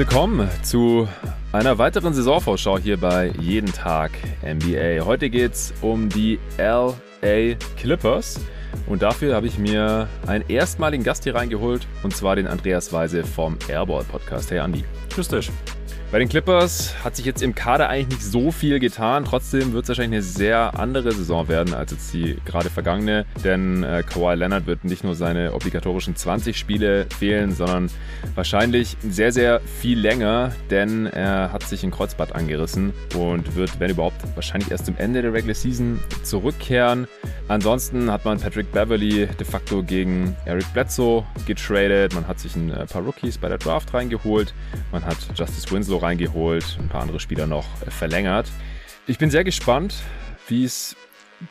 willkommen zu einer weiteren Saisonvorschau hier bei Jeden Tag NBA. Heute geht es um die LA Clippers. Und dafür habe ich mir einen erstmaligen Gast hier reingeholt, und zwar den Andreas Weise vom Airball Podcast. Hey Andi. Grüß dich. Bei den Clippers hat sich jetzt im Kader eigentlich nicht so viel getan. Trotzdem wird es wahrscheinlich eine sehr andere Saison werden als jetzt die gerade vergangene. Denn äh, Kawhi Leonard wird nicht nur seine obligatorischen 20 Spiele fehlen, sondern wahrscheinlich sehr, sehr viel länger. Denn er hat sich ein Kreuzband angerissen und wird, wenn überhaupt, wahrscheinlich erst zum Ende der Regular Season zurückkehren. Ansonsten hat man Patrick Beverly de facto gegen Eric Bledsoe getradet. Man hat sich ein äh, paar Rookies bei der Draft reingeholt. Man hat Justice Winslow reingeholt, ein paar andere Spieler noch verlängert. Ich bin sehr gespannt, wie es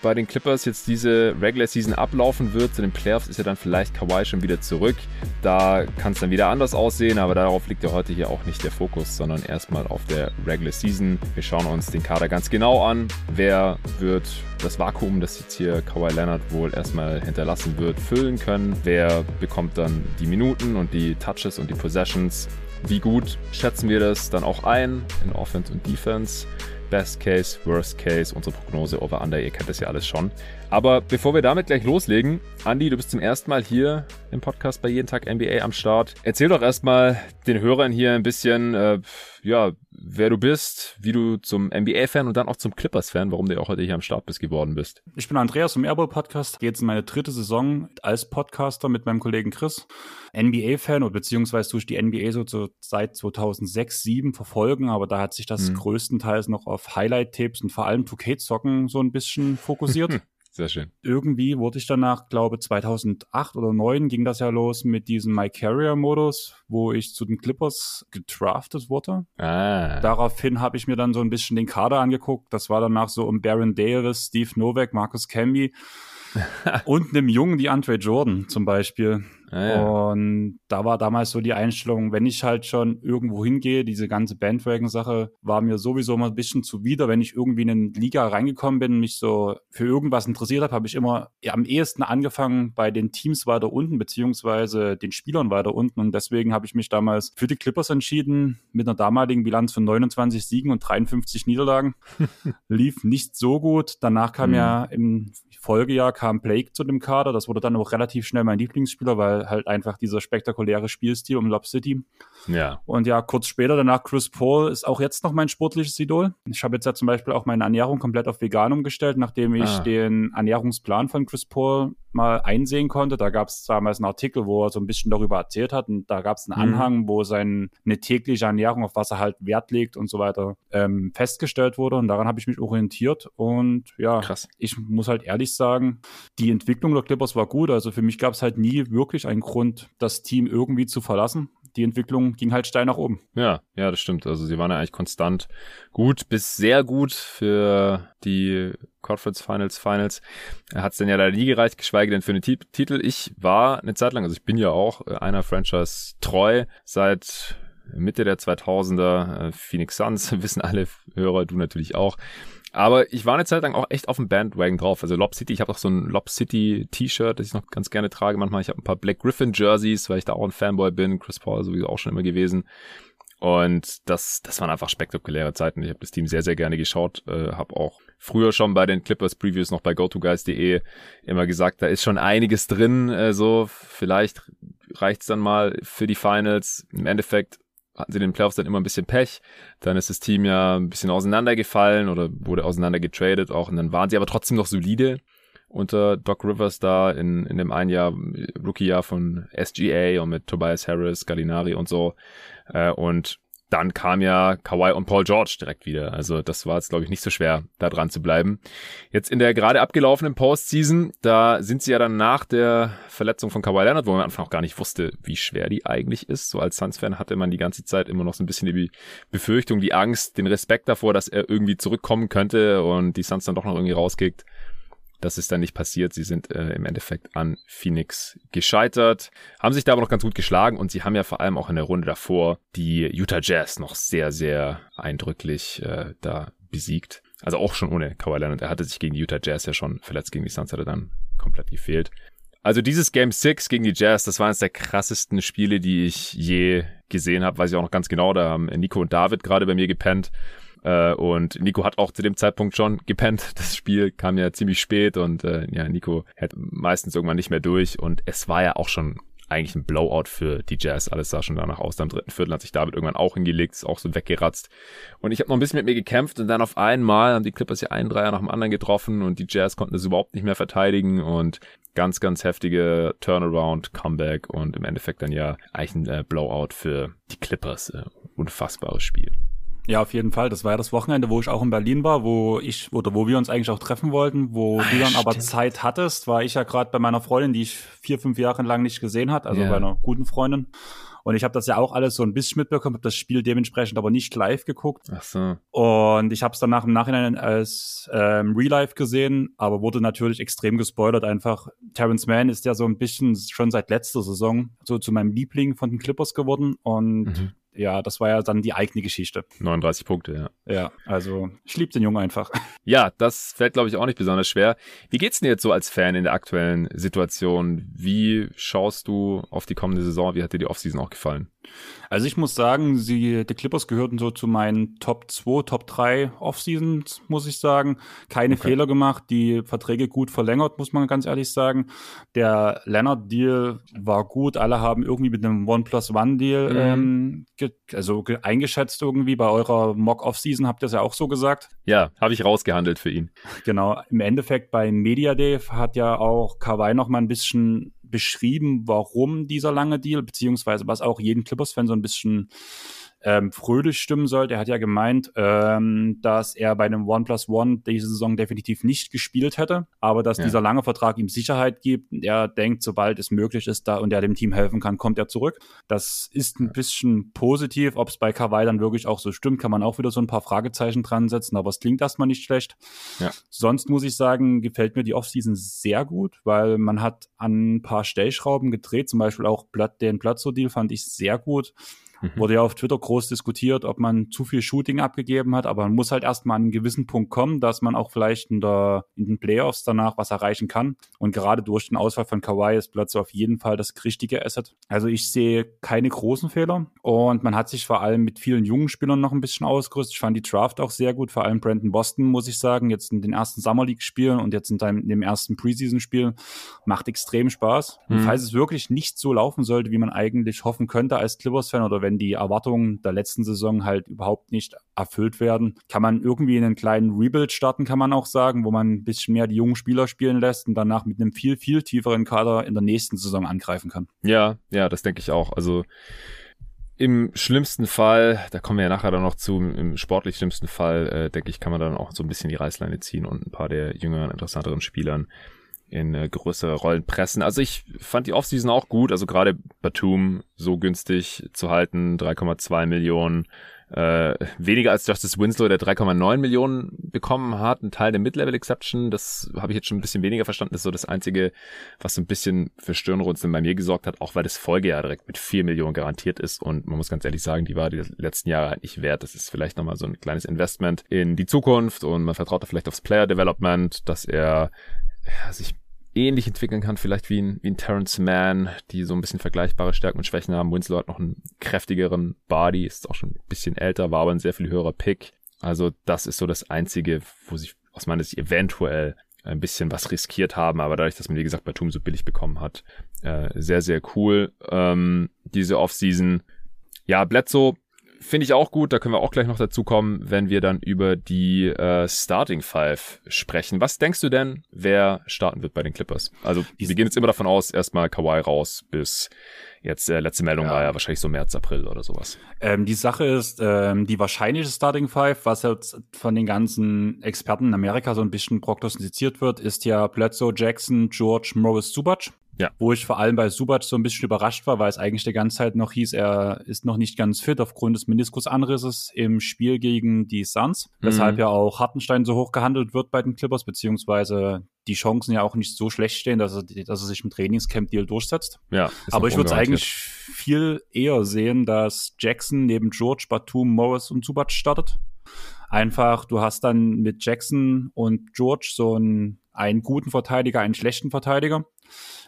bei den Clippers jetzt diese Regular Season ablaufen wird. Zu den Playoffs ist ja dann vielleicht Kawhi schon wieder zurück. Da kann es dann wieder anders aussehen, aber darauf liegt ja heute hier auch nicht der Fokus, sondern erstmal auf der Regular Season. Wir schauen uns den Kader ganz genau an. Wer wird das Vakuum, das jetzt hier Kawhi Leonard wohl erstmal hinterlassen wird, füllen können? Wer bekommt dann die Minuten und die Touches und die Possessions? Wie gut schätzen wir das dann auch ein in Offense und Defense? Best Case, Worst Case, unsere Prognose over under, ihr kennt das ja alles schon. Aber bevor wir damit gleich loslegen, Andi, du bist zum ersten Mal hier im Podcast bei Jeden Tag NBA am Start. Erzähl doch erstmal den Hörern hier ein bisschen, äh, ja, wer du bist, wie du zum NBA-Fan und dann auch zum Clippers-Fan, warum du auch heute hier am Start bist, geworden bist. Ich bin Andreas vom Airball Podcast, gehe jetzt in meine dritte Saison als Podcaster mit meinem Kollegen Chris. NBA-Fan oder beziehungsweise durch die NBA so zu, seit 2006, 2007 verfolgen, aber da hat sich das mhm. größtenteils noch auf Highlight-Tapes und vor allem 2K-Zocken so ein bisschen fokussiert. Sehr schön. Irgendwie wurde ich danach, glaube 2008 oder 2009 ging das ja los mit diesem My Carrier-Modus, wo ich zu den Clippers gedraftet wurde. Ah. Daraufhin habe ich mir dann so ein bisschen den Kader angeguckt. Das war danach so um Baron Davis, Steve Novak, Marcus Camby und einem jungen die Andre Jordan zum Beispiel. Ah, ja. Und da war damals so die Einstellung, wenn ich halt schon irgendwo hingehe, diese ganze Bandwagon-Sache war mir sowieso mal ein bisschen zuwider. Wenn ich irgendwie in eine Liga reingekommen bin, mich so für irgendwas interessiert habe, habe ich immer am ehesten angefangen bei den Teams weiter unten, beziehungsweise den Spielern weiter unten. Und deswegen habe ich mich damals für die Clippers entschieden, mit einer damaligen Bilanz von 29 Siegen und 53 Niederlagen. Lief nicht so gut. Danach kam mhm. ja im Folgejahr kam Blake zu dem Kader. Das wurde dann auch relativ schnell mein Lieblingsspieler, weil halt einfach dieser spektakuläre Spielstil um Lob City. Ja. Und ja, kurz später danach Chris Paul ist auch jetzt noch mein sportliches Idol. Ich habe jetzt ja zum Beispiel auch meine Ernährung komplett auf vegan umgestellt, nachdem ich ah. den Ernährungsplan von Chris Paul mal einsehen konnte. Da gab es damals einen Artikel, wo er so ein bisschen darüber erzählt hat und da gab es einen mhm. Anhang, wo seine tägliche Ernährung, auf was er halt Wert legt und so weiter, ähm, festgestellt wurde und daran habe ich mich orientiert und ja, Krass. ich muss halt ehrlich sagen, die Entwicklung der Clippers war gut. Also für mich gab es halt nie wirklich einen Grund, das Team irgendwie zu verlassen die Entwicklung ging halt steil nach oben. Ja, ja, das stimmt. Also sie waren ja eigentlich konstant gut bis sehr gut für die Conference Finals Finals. Hat es denn ja leider nie gereicht, geschweige denn für einen Titel. Ich war eine Zeit lang, also ich bin ja auch äh, einer Franchise treu seit Mitte der 2000er. Äh, Phoenix Suns wissen alle Hörer, du natürlich auch. Aber ich war eine Zeit lang auch echt auf dem Bandwagon drauf. Also Lob City, ich habe auch so ein Lob City T-Shirt, das ich noch ganz gerne trage manchmal. Ich habe ein paar Black Griffin Jerseys, weil ich da auch ein Fanboy bin. Chris Paul sowieso auch schon immer gewesen. Und das, das waren einfach spektakuläre Zeiten. Ich habe das Team sehr, sehr gerne geschaut. Äh, habe auch früher schon bei den Clippers Previews noch bei GoToGuys.de immer gesagt, da ist schon einiges drin. Äh, so vielleicht reicht's dann mal für die Finals. Im Endeffekt hatten sie in den Playoffs dann immer ein bisschen Pech. Dann ist das Team ja ein bisschen auseinandergefallen oder wurde auseinander getradet auch. Und dann waren sie aber trotzdem noch solide unter Doc Rivers da in, in dem einen Jahr, Rookie-Jahr von SGA und mit Tobias Harris, Gallinari und so. Äh, und dann kam ja Kawhi und Paul George direkt wieder. Also das war jetzt, glaube ich, nicht so schwer, da dran zu bleiben. Jetzt in der gerade abgelaufenen Postseason, da sind sie ja dann nach der Verletzung von Kawhi Leonard, wo man am Anfang auch gar nicht wusste, wie schwer die eigentlich ist. So als Suns-Fan hatte man die ganze Zeit immer noch so ein bisschen die Befürchtung, die Angst, den Respekt davor, dass er irgendwie zurückkommen könnte und die Suns dann doch noch irgendwie rauskickt. Das ist dann nicht passiert. Sie sind äh, im Endeffekt an Phoenix gescheitert, haben sich da aber noch ganz gut geschlagen und sie haben ja vor allem auch in der Runde davor die Utah Jazz noch sehr, sehr eindrücklich äh, da besiegt. Also auch schon ohne Kawhi Leonard. Er hatte sich gegen die Utah Jazz ja schon verletzt, gegen die Suns hat er dann komplett gefehlt. Also dieses Game 6 gegen die Jazz, das war eines der krassesten Spiele, die ich je gesehen habe. Weiß ich auch noch ganz genau. Da haben Nico und David gerade bei mir gepennt. Äh, und Nico hat auch zu dem Zeitpunkt schon gepennt. Das Spiel kam ja ziemlich spät und äh, ja, Nico hält meistens irgendwann nicht mehr durch. Und es war ja auch schon eigentlich ein Blowout für die Jazz. Alles sah schon danach aus. Am dritten Viertel hat sich David irgendwann auch hingelegt, ist auch so weggeratzt. Und ich habe noch ein bisschen mit mir gekämpft und dann auf einmal haben die Clippers ja einen Dreier nach dem anderen getroffen und die Jazz konnten es überhaupt nicht mehr verteidigen und ganz, ganz heftige Turnaround, Comeback und im Endeffekt dann ja eigentlich ein äh, Blowout für die Clippers. Äh, unfassbares Spiel. Ja, auf jeden Fall. Das war ja das Wochenende, wo ich auch in Berlin war, wo ich oder wo wir uns eigentlich auch treffen wollten, wo ah, du dann aber Zeit hattest, war ich ja gerade bei meiner Freundin, die ich vier, fünf Jahre lang nicht gesehen hat, also yeah. bei einer guten Freundin. Und ich habe das ja auch alles so ein bisschen mitbekommen, habe das Spiel dementsprechend aber nicht live geguckt. Ach so. Und ich habe es danach im Nachhinein als ähm, Real Life gesehen, aber wurde natürlich extrem gespoilert. Einfach Terrence Mann ist ja so ein bisschen schon seit letzter Saison so zu meinem Liebling von den Clippers geworden und mhm ja, das war ja dann die eigene Geschichte. 39 Punkte, ja. Ja, also ich liebe den Jungen einfach. Ja, das fällt, glaube ich, auch nicht besonders schwer. Wie geht's dir jetzt so als Fan in der aktuellen Situation? Wie schaust du auf die kommende Saison? Wie hat dir die Offseason auch gefallen? Also ich muss sagen, sie, die Clippers gehörten so zu meinen Top 2, Top 3 Offseasons, muss ich sagen. Keine okay. Fehler gemacht, die Verträge gut verlängert, muss man ganz ehrlich sagen. Der Leonard-Deal war gut, alle haben irgendwie mit einem One-Plus-One-Deal mhm. ähm, also eingeschätzt irgendwie. Bei eurer Mock-Offseason habt ihr es ja auch so gesagt. Ja, habe ich rausgehandelt für ihn. Genau, im Endeffekt bei Media Day hat ja auch Kawhi noch mal ein bisschen beschrieben, warum dieser lange Deal, beziehungsweise was auch jeden Clippers-Fan so ein bisschen ähm, fröhlich stimmen sollte. Er hat ja gemeint, ähm, dass er bei einem One Plus One diese Saison definitiv nicht gespielt hätte, aber dass ja. dieser lange Vertrag ihm Sicherheit gibt. Er denkt, sobald es möglich ist da und er dem Team helfen kann, kommt er zurück. Das ist ein bisschen positiv. Ob es bei Kawhi dann wirklich auch so stimmt, kann man auch wieder so ein paar Fragezeichen dran setzen, aber es klingt erstmal nicht schlecht. Ja. Sonst muss ich sagen, gefällt mir die Offseason sehr gut, weil man hat an ein paar Stellschrauben gedreht, zum Beispiel auch den Platzo-Deal fand ich sehr gut. Mhm. Wurde ja auf Twitter groß diskutiert, ob man zu viel Shooting abgegeben hat, aber man muss halt erstmal an einen gewissen Punkt kommen, dass man auch vielleicht in, der, in den Playoffs danach was erreichen kann. Und gerade durch den Ausfall von Kawhi ist plötzlich auf jeden Fall das richtige Asset. Also ich sehe keine großen Fehler und man hat sich vor allem mit vielen jungen Spielern noch ein bisschen ausgerüstet. Ich fand die Draft auch sehr gut, vor allem Brandon Boston, muss ich sagen, jetzt in den ersten Summer League Spielen und jetzt in, dem, ersten Preseason Spiel macht extrem Spaß. Mhm. Und falls es wirklich nicht so laufen sollte, wie man eigentlich hoffen könnte als Clippers-Fan oder wenn die Erwartungen der letzten Saison halt überhaupt nicht erfüllt werden, kann man irgendwie einen kleinen Rebuild starten, kann man auch sagen, wo man ein bisschen mehr die jungen Spieler spielen lässt und danach mit einem viel, viel tieferen Kader in der nächsten Saison angreifen kann. Ja, ja, das denke ich auch. Also im schlimmsten Fall, da kommen wir ja nachher dann noch zu, im sportlich schlimmsten Fall, äh, denke ich, kann man dann auch so ein bisschen die Reißleine ziehen und ein paar der jüngeren, interessanteren Spielern in äh, größere Rollen pressen. Also ich fand die Offseason auch gut, also gerade Batum so günstig zu halten, 3,2 Millionen, äh, weniger als Justice Winslow, der 3,9 Millionen bekommen hat, ein Teil der Mid-Level Exception, das habe ich jetzt schon ein bisschen weniger verstanden, das ist so das Einzige, was so ein bisschen für Stirnrunzeln bei mir gesorgt hat, auch weil das Folgejahr direkt mit 4 Millionen garantiert ist. Und man muss ganz ehrlich sagen, die war die letzten Jahre nicht wert, das ist vielleicht nochmal so ein kleines Investment in die Zukunft und man vertraut da vielleicht aufs Player Development, dass er sich ähnlich entwickeln kann, vielleicht wie ein, wie ein Terrence Mann, die so ein bisschen vergleichbare Stärken und Schwächen haben. Winslow hat noch einen kräftigeren Body, ist auch schon ein bisschen älter, war aber ein sehr viel höherer Pick. Also das ist so das Einzige, wo sich aus meiner Sicht eventuell ein bisschen was riskiert haben, aber dadurch, dass man, wie gesagt, Batum so billig bekommen hat, äh, sehr, sehr cool. Ähm, diese Offseason. Ja, Bledsoe Finde ich auch gut, da können wir auch gleich noch dazu kommen, wenn wir dann über die äh, Starting Five sprechen. Was denkst du denn, wer starten wird bei den Clippers? Also wir gehen jetzt immer davon aus, erstmal Kawhi raus bis jetzt äh, letzte Meldung ja. war ja wahrscheinlich so März, April oder sowas. Ähm, die Sache ist, ähm, die wahrscheinliche Starting Five, was jetzt von den ganzen Experten in Amerika so ein bisschen prognostiziert wird, ist ja Bledsoe, Jackson, George, Morris, Zubac. Ja. Wo ich vor allem bei Subac so ein bisschen überrascht war, weil es eigentlich die ganze Zeit noch hieß, er ist noch nicht ganz fit aufgrund des Meniskusanrisses im Spiel gegen die Suns. Mhm. Weshalb ja auch Hartenstein so hoch gehandelt wird bei den Clippers, beziehungsweise die Chancen ja auch nicht so schlecht stehen, dass er, dass er sich im Trainingscamp-Deal durchsetzt. Ja. Aber ich würde es eigentlich viel eher sehen, dass Jackson neben George, Batum, Morris und Subac startet. Einfach, du hast dann mit Jackson und George so einen, einen guten Verteidiger, einen schlechten Verteidiger.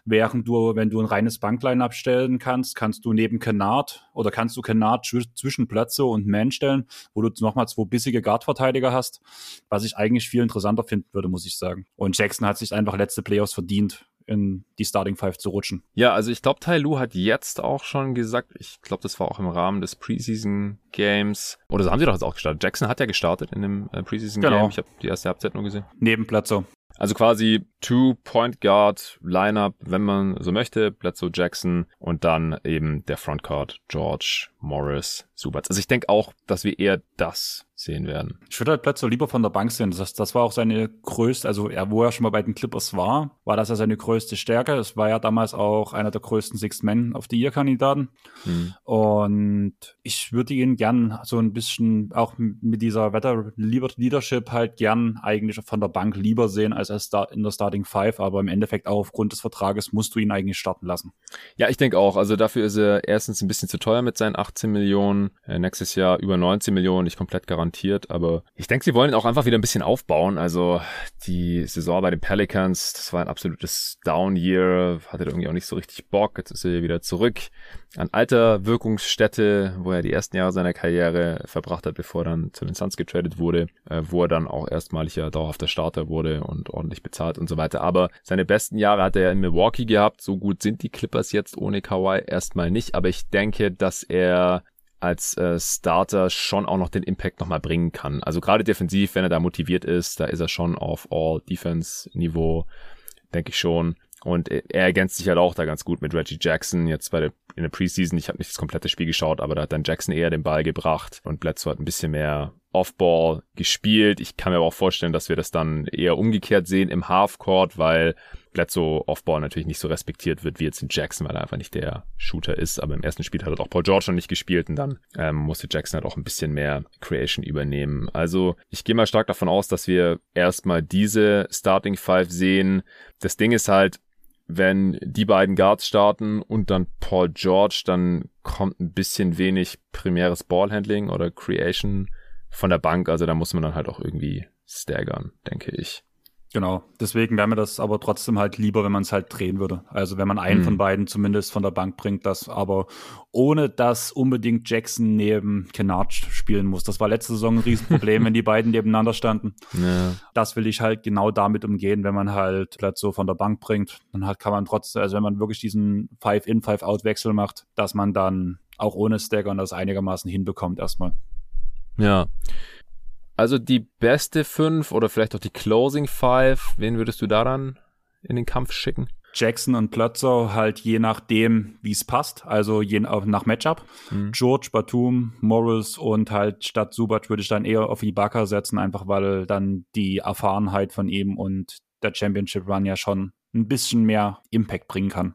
Während du, wenn du ein reines Bankline abstellen kannst, kannst du neben Kennard oder kannst du Kennard zwischen Plätze und Man stellen, wo du nochmal zwei bissige Guard-Verteidiger hast, was ich eigentlich viel interessanter finden würde, muss ich sagen. Und Jackson hat sich einfach letzte Playoffs verdient, in die Starting Five zu rutschen. Ja, also ich glaube, Tai Lu hat jetzt auch schon gesagt, ich glaube, das war auch im Rahmen des Preseason Games, oder so haben sie doch jetzt auch gestartet. Jackson hat ja gestartet in dem äh, Preseason Game. Genau. Ich habe die erste Halbzeit nur gesehen. Neben Plätze. Also quasi Two-Point Guard Lineup, wenn man so möchte, Bledsoe Jackson und dann eben der Frontcourt George Morris Subats. Also ich denke auch, dass wir eher das sehen werden. Ich würde halt Bledsoe lieber von der Bank sehen. Das, das war auch seine größte, also er, wo er schon mal bei den Clippers war, war das ja seine größte Stärke. Es war ja damals auch einer der größten Six Men of the Year Kandidaten. Hm. Und ich würde ihn gern so ein bisschen auch mit dieser Wetter Leadership halt gern eigentlich von der Bank lieber sehen als in der Starting Five. Aber im Endeffekt auch aufgrund des Vertrages musst du ihn eigentlich starten lassen. Ja, ich denke auch. Also dafür ist er erstens ein bisschen zu teuer mit seinen 18 Millionen. Äh, nächstes Jahr über 19 Millionen, nicht komplett garantiert. Aber ich denke, sie wollen auch einfach wieder ein bisschen aufbauen. Also die Saison bei den Pelicans, das war ein absolutes Down-Year. Hatte irgendwie auch nicht so richtig Bock. Jetzt ist er wieder zurück an alter Wirkungsstätte, wo er die ersten Jahre seiner Karriere verbracht hat, bevor er dann zu den Suns getradet wurde, äh, wo er dann auch erstmalig ja dauerhafter Starter wurde und ordentlich bezahlt und so weiter. Aber seine besten Jahre hat er in Milwaukee gehabt. So gut sind die Clippers jetzt ohne Kawhi erstmal nicht. Aber ich denke, dass er als äh, Starter schon auch noch den Impact nochmal bringen kann. Also gerade defensiv, wenn er da motiviert ist, da ist er schon auf All-Defense-Niveau, denke ich schon. Und er ergänzt sich halt auch da ganz gut mit Reggie Jackson. Jetzt bei der, in der Preseason, ich habe nicht das komplette Spiel geschaut, aber da hat dann Jackson eher den Ball gebracht und Bledsoe hat ein bisschen mehr Off-Ball gespielt. Ich kann mir aber auch vorstellen, dass wir das dann eher umgekehrt sehen im Half-Court, weil Bledsoe Off-Ball natürlich nicht so respektiert wird wie jetzt in Jackson, weil er einfach nicht der Shooter ist. Aber im ersten Spiel hat er auch Paul George noch nicht gespielt und dann ähm, musste Jackson halt auch ein bisschen mehr Creation übernehmen. Also ich gehe mal stark davon aus, dass wir erstmal diese Starting Five sehen. Das Ding ist halt, wenn die beiden Guards starten und dann Paul George, dann kommt ein bisschen wenig primäres Ballhandling oder Creation von der Bank. Also da muss man dann halt auch irgendwie staggern, denke ich. Genau, deswegen wäre mir das aber trotzdem halt lieber, wenn man es halt drehen würde. Also wenn man einen mhm. von beiden zumindest von der Bank bringt, das aber ohne dass unbedingt Jackson neben Kennard spielen muss. Das war letzte Saison ein Riesenproblem, wenn die beiden nebeneinander standen. Ja. Das will ich halt genau damit umgehen, wenn man halt Platz so von der Bank bringt. Dann halt kann man trotzdem, also wenn man wirklich diesen Five-In, Five-Out-Wechsel macht, dass man dann auch ohne Stagger das einigermaßen hinbekommt erstmal. Ja. Also die beste fünf oder vielleicht auch die Closing Five, wen würdest du da dann in den Kampf schicken? Jackson und Plötzer halt je nachdem, wie es passt, also je nach Matchup. Mhm. George, Batum, Morris und halt statt Subac würde ich dann eher auf Ibaka setzen, einfach weil dann die Erfahrenheit von ihm und der Championship Run ja schon ein bisschen mehr Impact bringen kann.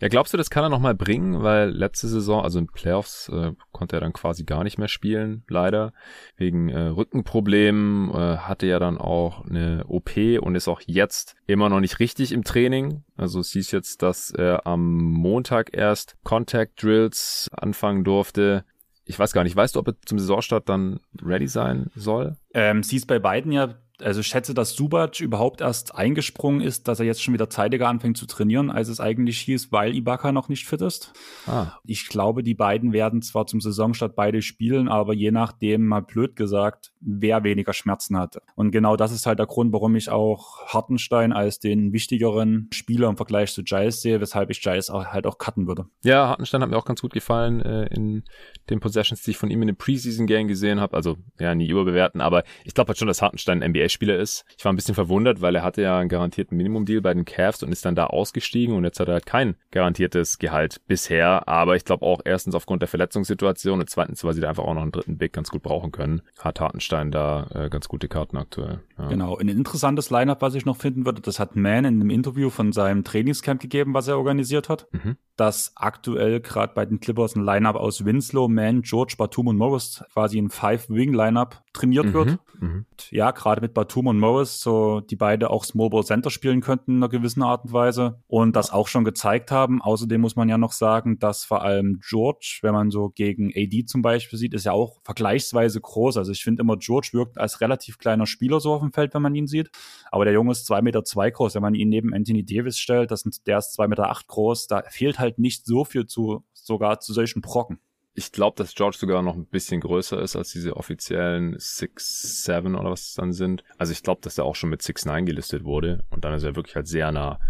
Ja, glaubst du, das kann er nochmal bringen? Weil letzte Saison, also in Playoffs, äh, konnte er dann quasi gar nicht mehr spielen, leider. Wegen äh, Rückenproblemen, äh, hatte ja dann auch eine OP und ist auch jetzt immer noch nicht richtig im Training. Also es hieß jetzt, dass er am Montag erst Contact Drills anfangen durfte. Ich weiß gar nicht, weißt du, ob er zum Saisonstart dann ready sein soll? Ähm, sie ist bei beiden ja also ich schätze, dass Subac überhaupt erst eingesprungen ist, dass er jetzt schon wieder zeitiger anfängt zu trainieren, als es eigentlich hieß, weil Ibaka noch nicht fit ist. Ah. Ich glaube, die beiden werden zwar zum Saisonstart beide spielen, aber je nachdem, mal blöd gesagt, wer weniger Schmerzen hatte. Und genau das ist halt der Grund, warum ich auch Hartenstein als den wichtigeren Spieler im Vergleich zu Giles sehe, weshalb ich Giles auch, halt auch cutten würde. Ja, Hartenstein hat mir auch ganz gut gefallen äh, in den Possessions, die ich von ihm in dem Preseason-Game gesehen habe. Also ja, nie überbewerten, aber ich glaube halt schon, dass Hartenstein NBA NBA-Spieler ist. Ich war ein bisschen verwundert, weil er hatte ja einen garantierten Minimum-Deal bei den Cavs und ist dann da ausgestiegen und jetzt hat er halt kein garantiertes Gehalt bisher. Aber ich glaube auch erstens aufgrund der Verletzungssituation und zweitens, weil sie da einfach auch noch einen dritten Big ganz gut brauchen können, hat Hartenstein da äh, ganz gute Karten aktuell. Ja. Genau. Ein interessantes Lineup, was ich noch finden würde, das hat Man in einem Interview von seinem Trainingscamp gegeben, was er organisiert hat. Mhm. Dass aktuell gerade bei den Clippers ein Lineup aus Winslow, Man, George, Batum und Morris quasi ein Five-Wing-Lineup trainiert mhm. wird. Mhm. Ja, gerade mit Batum und Morris, so die beide auch Small Ball Center spielen könnten in einer gewissen Art und Weise und das auch schon gezeigt haben. Außerdem muss man ja noch sagen, dass vor allem George, wenn man so gegen AD zum Beispiel sieht, ist ja auch vergleichsweise groß. Also ich finde immer, George wirkt als relativ kleiner Spieler so auf dem Feld, wenn man ihn sieht. Aber der Junge ist zwei Meter zwei groß. Wenn man ihn neben Anthony Davis stellt, das sind, der ist zwei Meter acht groß. Da fehlt halt nicht so viel zu, sogar zu solchen Brocken. Ich glaube, dass George sogar noch ein bisschen größer ist als diese offiziellen 6'7 oder was es dann sind. Also ich glaube, dass er auch schon mit 6'9 gelistet wurde und dann ist er wirklich halt sehr nah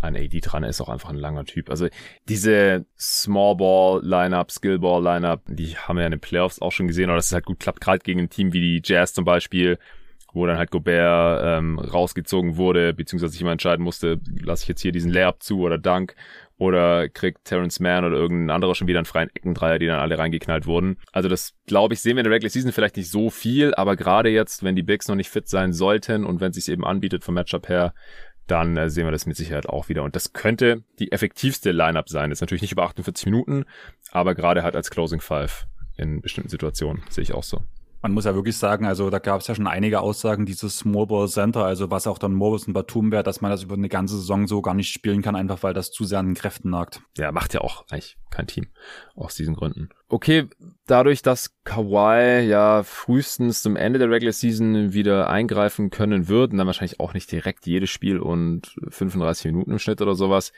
an AD dran. Er ist auch einfach ein langer Typ. Also diese Small Ball Lineup, Skill Ball Lineup, die haben wir ja in den Playoffs auch schon gesehen, aber das ist halt gut klappt, gerade gegen ein Team wie die Jazz zum Beispiel, wo dann halt Gobert ähm, rausgezogen wurde, beziehungsweise sich immer entscheiden musste, lasse ich jetzt hier diesen Layup zu oder Dunk oder kriegt Terrence Mann oder irgendein anderer schon wieder einen freien Eckendreier, die dann alle reingeknallt wurden. Also das, glaube ich, sehen wir in der Regular Season vielleicht nicht so viel, aber gerade jetzt, wenn die Bigs noch nicht fit sein sollten und wenn es sich eben anbietet vom Matchup her, dann äh, sehen wir das mit Sicherheit auch wieder. Und das könnte die effektivste Lineup sein. Ist natürlich nicht über 48 Minuten, aber gerade halt als Closing Five in bestimmten Situationen sehe ich auch so man muss ja wirklich sagen, also da gab es ja schon einige Aussagen dieses Ball Center, also was auch dann Morris und Batum wäre, dass man das über eine ganze Saison so gar nicht spielen kann, einfach weil das zu sehr an den Kräften nagt. Ja, macht ja auch eigentlich kein Team aus diesen Gründen. Okay, dadurch, dass Kawhi ja frühestens zum Ende der Regular Season wieder eingreifen können wird, und dann wahrscheinlich auch nicht direkt jedes Spiel und 35 Minuten im Schnitt oder sowas,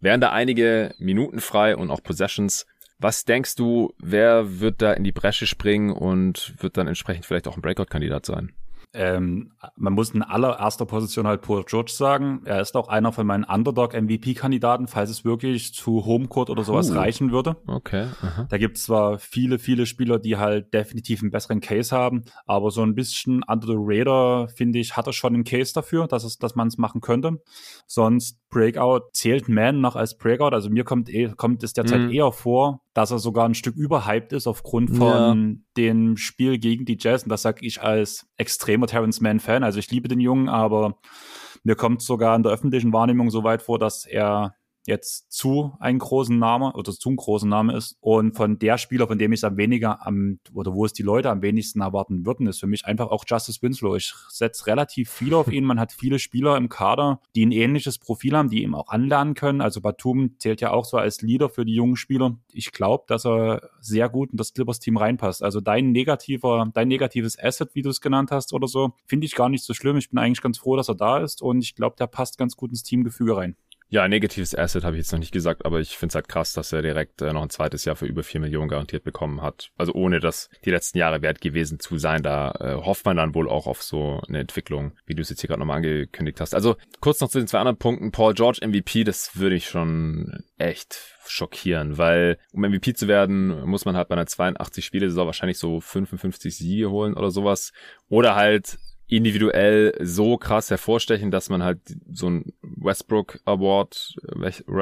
wären da einige Minuten frei und auch Possessions was denkst du, wer wird da in die Bresche springen und wird dann entsprechend vielleicht auch ein Breakout-Kandidat sein? Ähm, man muss in allererster Position halt Paul George sagen. Er ist auch einer von meinen Underdog-MVP-Kandidaten, falls es wirklich zu Homecourt oder sowas uh, reichen würde. Okay. Aha. Da gibt es zwar viele, viele Spieler, die halt definitiv einen besseren Case haben, aber so ein bisschen under the radar, finde ich, hat er schon einen Case dafür, dass, es, dass man es machen könnte. Sonst Breakout zählt Man noch als Breakout. Also mir kommt, eh, kommt es derzeit mhm. eher vor, dass er sogar ein Stück überhyped ist aufgrund von ja. dem Spiel gegen die Jazz. Und das sage ich als extremer Terrence Mann-Fan. Also ich liebe den Jungen, aber mir kommt sogar in der öffentlichen Wahrnehmung so weit vor, dass er jetzt zu einen großen Name oder zu einem großen Name ist. Und von der Spieler, von dem ich es am weniger am, oder wo es die Leute am wenigsten erwarten würden, ist für mich einfach auch Justice Winslow. Ich setze relativ viel auf ihn. Man hat viele Spieler im Kader, die ein ähnliches Profil haben, die ihm auch anlernen können. Also Batum zählt ja auch so als Leader für die jungen Spieler. Ich glaube, dass er sehr gut in das Clippers-Team reinpasst. Also dein negativer, dein negatives Asset, wie du es genannt hast oder so, finde ich gar nicht so schlimm. Ich bin eigentlich ganz froh, dass er da ist und ich glaube, der passt ganz gut ins Teamgefüge rein. Ja, negatives Asset habe ich jetzt noch nicht gesagt, aber ich finde es halt krass, dass er direkt äh, noch ein zweites Jahr für über vier Millionen garantiert bekommen hat. Also ohne das die letzten Jahre wert gewesen zu sein, da äh, hofft man dann wohl auch auf so eine Entwicklung, wie du es jetzt hier gerade nochmal angekündigt hast. Also kurz noch zu den zwei anderen Punkten. Paul George MVP, das würde ich schon echt schockieren, weil um MVP zu werden, muss man halt bei einer 82 Spiele Saison wahrscheinlich so 55 Siege holen oder sowas oder halt individuell so krass hervorstechen, dass man halt so ein Westbrook Award,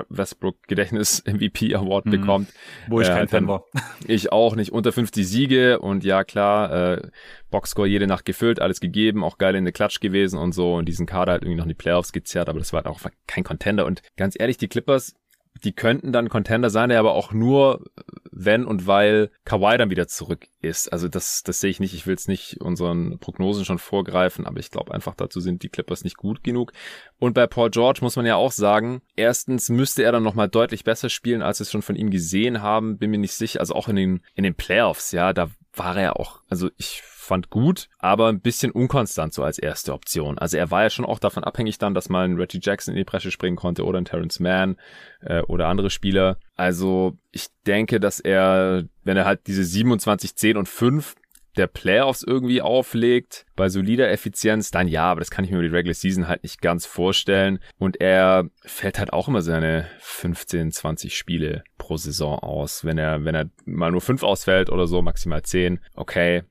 Westbrook Gedächtnis MVP Award mhm. bekommt. Wo ich äh, kein Fan war. Ich auch nicht. Unter 50 Siege und ja klar, äh, Boxscore jede Nacht gefüllt, alles gegeben, auch geil in der Klatsch gewesen und so und diesen Kader halt irgendwie noch in die Playoffs gezerrt, aber das war halt auch kein Contender und ganz ehrlich, die Clippers, die könnten dann Contender sein, aber auch nur, wenn und weil Kawhi dann wieder zurück ist. Also das, das sehe ich nicht. Ich will es nicht unseren Prognosen schon vorgreifen, aber ich glaube einfach, dazu sind die Clippers nicht gut genug. Und bei Paul George muss man ja auch sagen, erstens müsste er dann nochmal deutlich besser spielen, als wir es schon von ihm gesehen haben. Bin mir nicht sicher. Also auch in den, in den Playoffs, ja, da war er auch, also ich fand gut, aber ein bisschen unkonstant so als erste Option. Also er war ja schon auch davon abhängig dann, dass mal ein Reggie Jackson in die Bresche springen konnte oder ein Terrence Mann äh, oder andere Spieler. Also ich denke, dass er, wenn er halt diese 27, 10 und 5 der Playoffs irgendwie auflegt, bei solider Effizienz, dann ja, aber das kann ich mir über die Regular Season halt nicht ganz vorstellen. Und er fällt halt auch immer seine 15, 20 Spiele pro Saison aus. Wenn er, wenn er mal nur fünf ausfällt oder so, maximal 10, okay,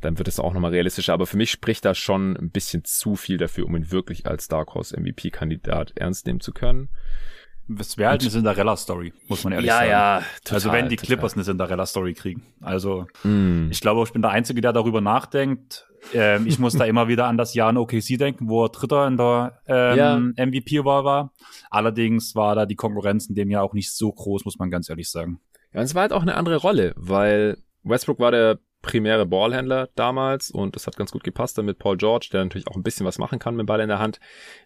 dann wird es auch nochmal realistischer. Aber für mich spricht das schon ein bisschen zu viel dafür, um ihn wirklich als Dark Horse MVP-Kandidat ernst nehmen zu können. Es wäre halt eine Cinderella-Story, muss man ehrlich ja, sagen. Ja, ja. Also wenn die Clippers eine Cinderella-Story kriegen. Also mm. ich glaube, ich bin der Einzige, der darüber nachdenkt. Ähm, ich muss da immer wieder an das Jahr in OKC denken, wo er Dritter in der ähm, ja. MVP-Wahl war. Allerdings war da die Konkurrenz in dem Jahr auch nicht so groß, muss man ganz ehrlich sagen. Ja, und es war halt auch eine andere Rolle, weil Westbrook war der primäre Ballhändler damals und das hat ganz gut gepasst dann mit Paul George, der natürlich auch ein bisschen was machen kann mit dem Ball in der Hand,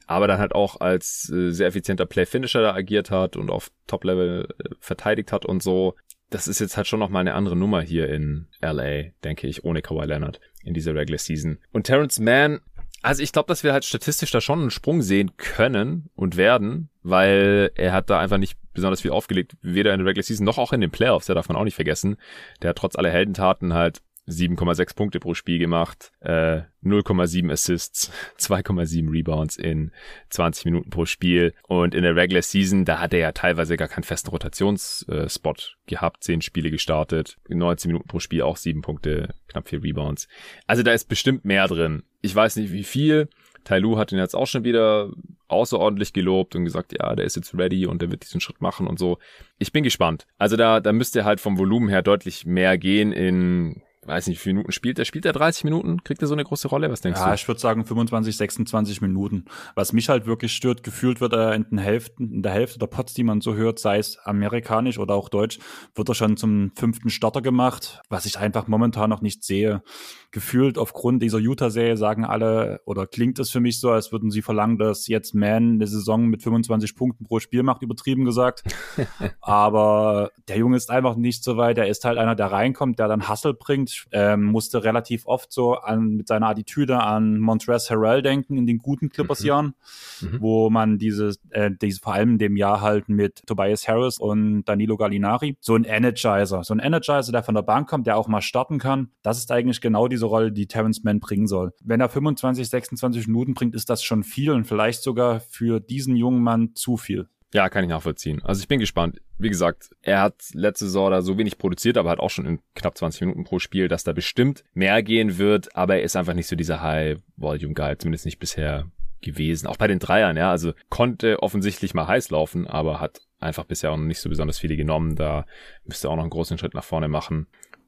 aber dann halt auch als äh, sehr effizienter Play-Finisher da agiert hat und auf Top-Level äh, verteidigt hat und so. Das ist jetzt halt schon nochmal eine andere Nummer hier in LA, denke ich, ohne Kawhi Leonard in dieser Regular Season. Und Terrence Mann, also ich glaube, dass wir halt statistisch da schon einen Sprung sehen können und werden, weil er hat da einfach nicht besonders viel aufgelegt, weder in der Regular Season noch auch in den Playoffs, da darf man auch nicht vergessen. Der hat trotz aller Heldentaten halt 7,6 Punkte pro Spiel gemacht, äh, 0,7 Assists, 2,7 Rebounds in 20 Minuten pro Spiel. Und in der Regular Season, da hat er ja teilweise gar keinen festen Rotationsspot äh, gehabt, 10 Spiele gestartet, 19 Minuten pro Spiel auch 7 Punkte, knapp 4 Rebounds. Also da ist bestimmt mehr drin. Ich weiß nicht wie viel. Tai Lu hat ihn jetzt auch schon wieder außerordentlich gelobt und gesagt, ja, der ist jetzt ready und der wird diesen Schritt machen und so. Ich bin gespannt. Also da, da müsste halt vom Volumen her deutlich mehr gehen in weiß nicht, wie viele Minuten spielt er? Spielt er 30 Minuten? Kriegt er so eine große Rolle? Was denkst ja, du? Ja, ich würde sagen 25, 26 Minuten. Was mich halt wirklich stört, gefühlt wird er in, den Hälften, in der Hälfte der Pots, die man so hört, sei es amerikanisch oder auch deutsch, wird er schon zum fünften Starter gemacht, was ich einfach momentan noch nicht sehe. Gefühlt aufgrund dieser Utah-Serie sagen alle, oder klingt es für mich so, als würden sie verlangen, dass jetzt Man eine Saison mit 25 Punkten pro Spiel macht, übertrieben gesagt. Aber der Junge ist einfach nicht so weit. Er ist halt einer, der reinkommt, der dann Hustle bringt, ähm, musste relativ oft so an, mit seiner Attitüde an Montrezl Harrell denken in den guten Clippers-Jahren, mhm. mhm. wo man diese, äh, diese, vor allem in dem Jahr halt mit Tobias Harris und Danilo Gallinari, so ein Energizer, so ein Energizer, der von der Bank kommt, der auch mal starten kann. Das ist eigentlich genau diese Rolle, die Terrence Mann bringen soll. Wenn er 25, 26 Minuten bringt, ist das schon viel und vielleicht sogar für diesen jungen Mann zu viel. Ja, kann ich nachvollziehen. Also ich bin gespannt. Wie gesagt, er hat letzte Saison da so wenig produziert, aber hat auch schon in knapp 20 Minuten pro Spiel, dass da bestimmt mehr gehen wird, aber er ist einfach nicht so dieser High-Volume-Guy, zumindest nicht bisher gewesen. Auch bei den Dreiern, ja, also konnte offensichtlich mal heiß laufen, aber hat einfach bisher auch noch nicht so besonders viele genommen. Da müsste auch noch einen großen Schritt nach vorne machen.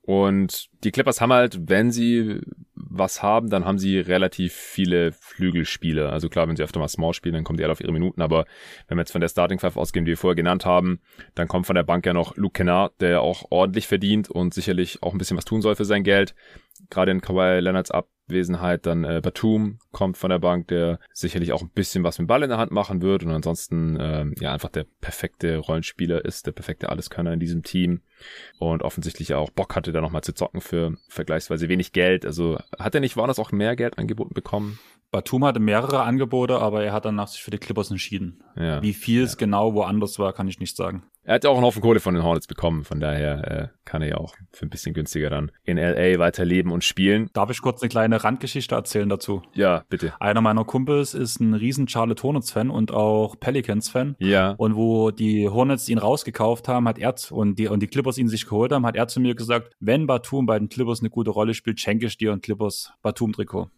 Und die Clippers haben halt, wenn sie was haben, dann haben sie relativ viele Flügelspiele. Also klar, wenn sie öfter mal Small spielen, dann kommen die alle auf ihre Minuten. Aber wenn wir jetzt von der Starting Five ausgehen, die wir vorher genannt haben, dann kommt von der Bank ja noch Luke Kennard, der auch ordentlich verdient und sicherlich auch ein bisschen was tun soll für sein Geld. Gerade in Kawhi Leonards Abwesenheit dann äh, Batum kommt von der Bank, der sicherlich auch ein bisschen was mit dem Ball in der Hand machen wird und ansonsten ähm, ja einfach der perfekte Rollenspieler ist, der perfekte Alleskönner in diesem Team und offensichtlich auch Bock hatte, da nochmal zu zocken für vergleichsweise wenig Geld. Also hat er nicht woanders auch mehr Geld angeboten bekommen? Batum hatte mehrere Angebote, aber er hat danach sich für die Clippers entschieden. Ja. Wie viel es ja. genau woanders war, kann ich nicht sagen. Er hat ja auch einen Haufen Kohle von den Hornets bekommen, von daher äh, kann er ja auch für ein bisschen günstiger dann in LA weiterleben und spielen. Darf ich kurz eine kleine Randgeschichte erzählen dazu? Ja, bitte. Einer meiner Kumpels ist ein riesen Charlotte Hornets-Fan und auch Pelicans-Fan. Ja. Und wo die Hornets ihn rausgekauft haben, hat er und die, und die Clippers ihn sich geholt haben, hat er zu mir gesagt, wenn Batum bei den Clippers eine gute Rolle spielt, schenke ich dir ein Clippers Batum-Trikot.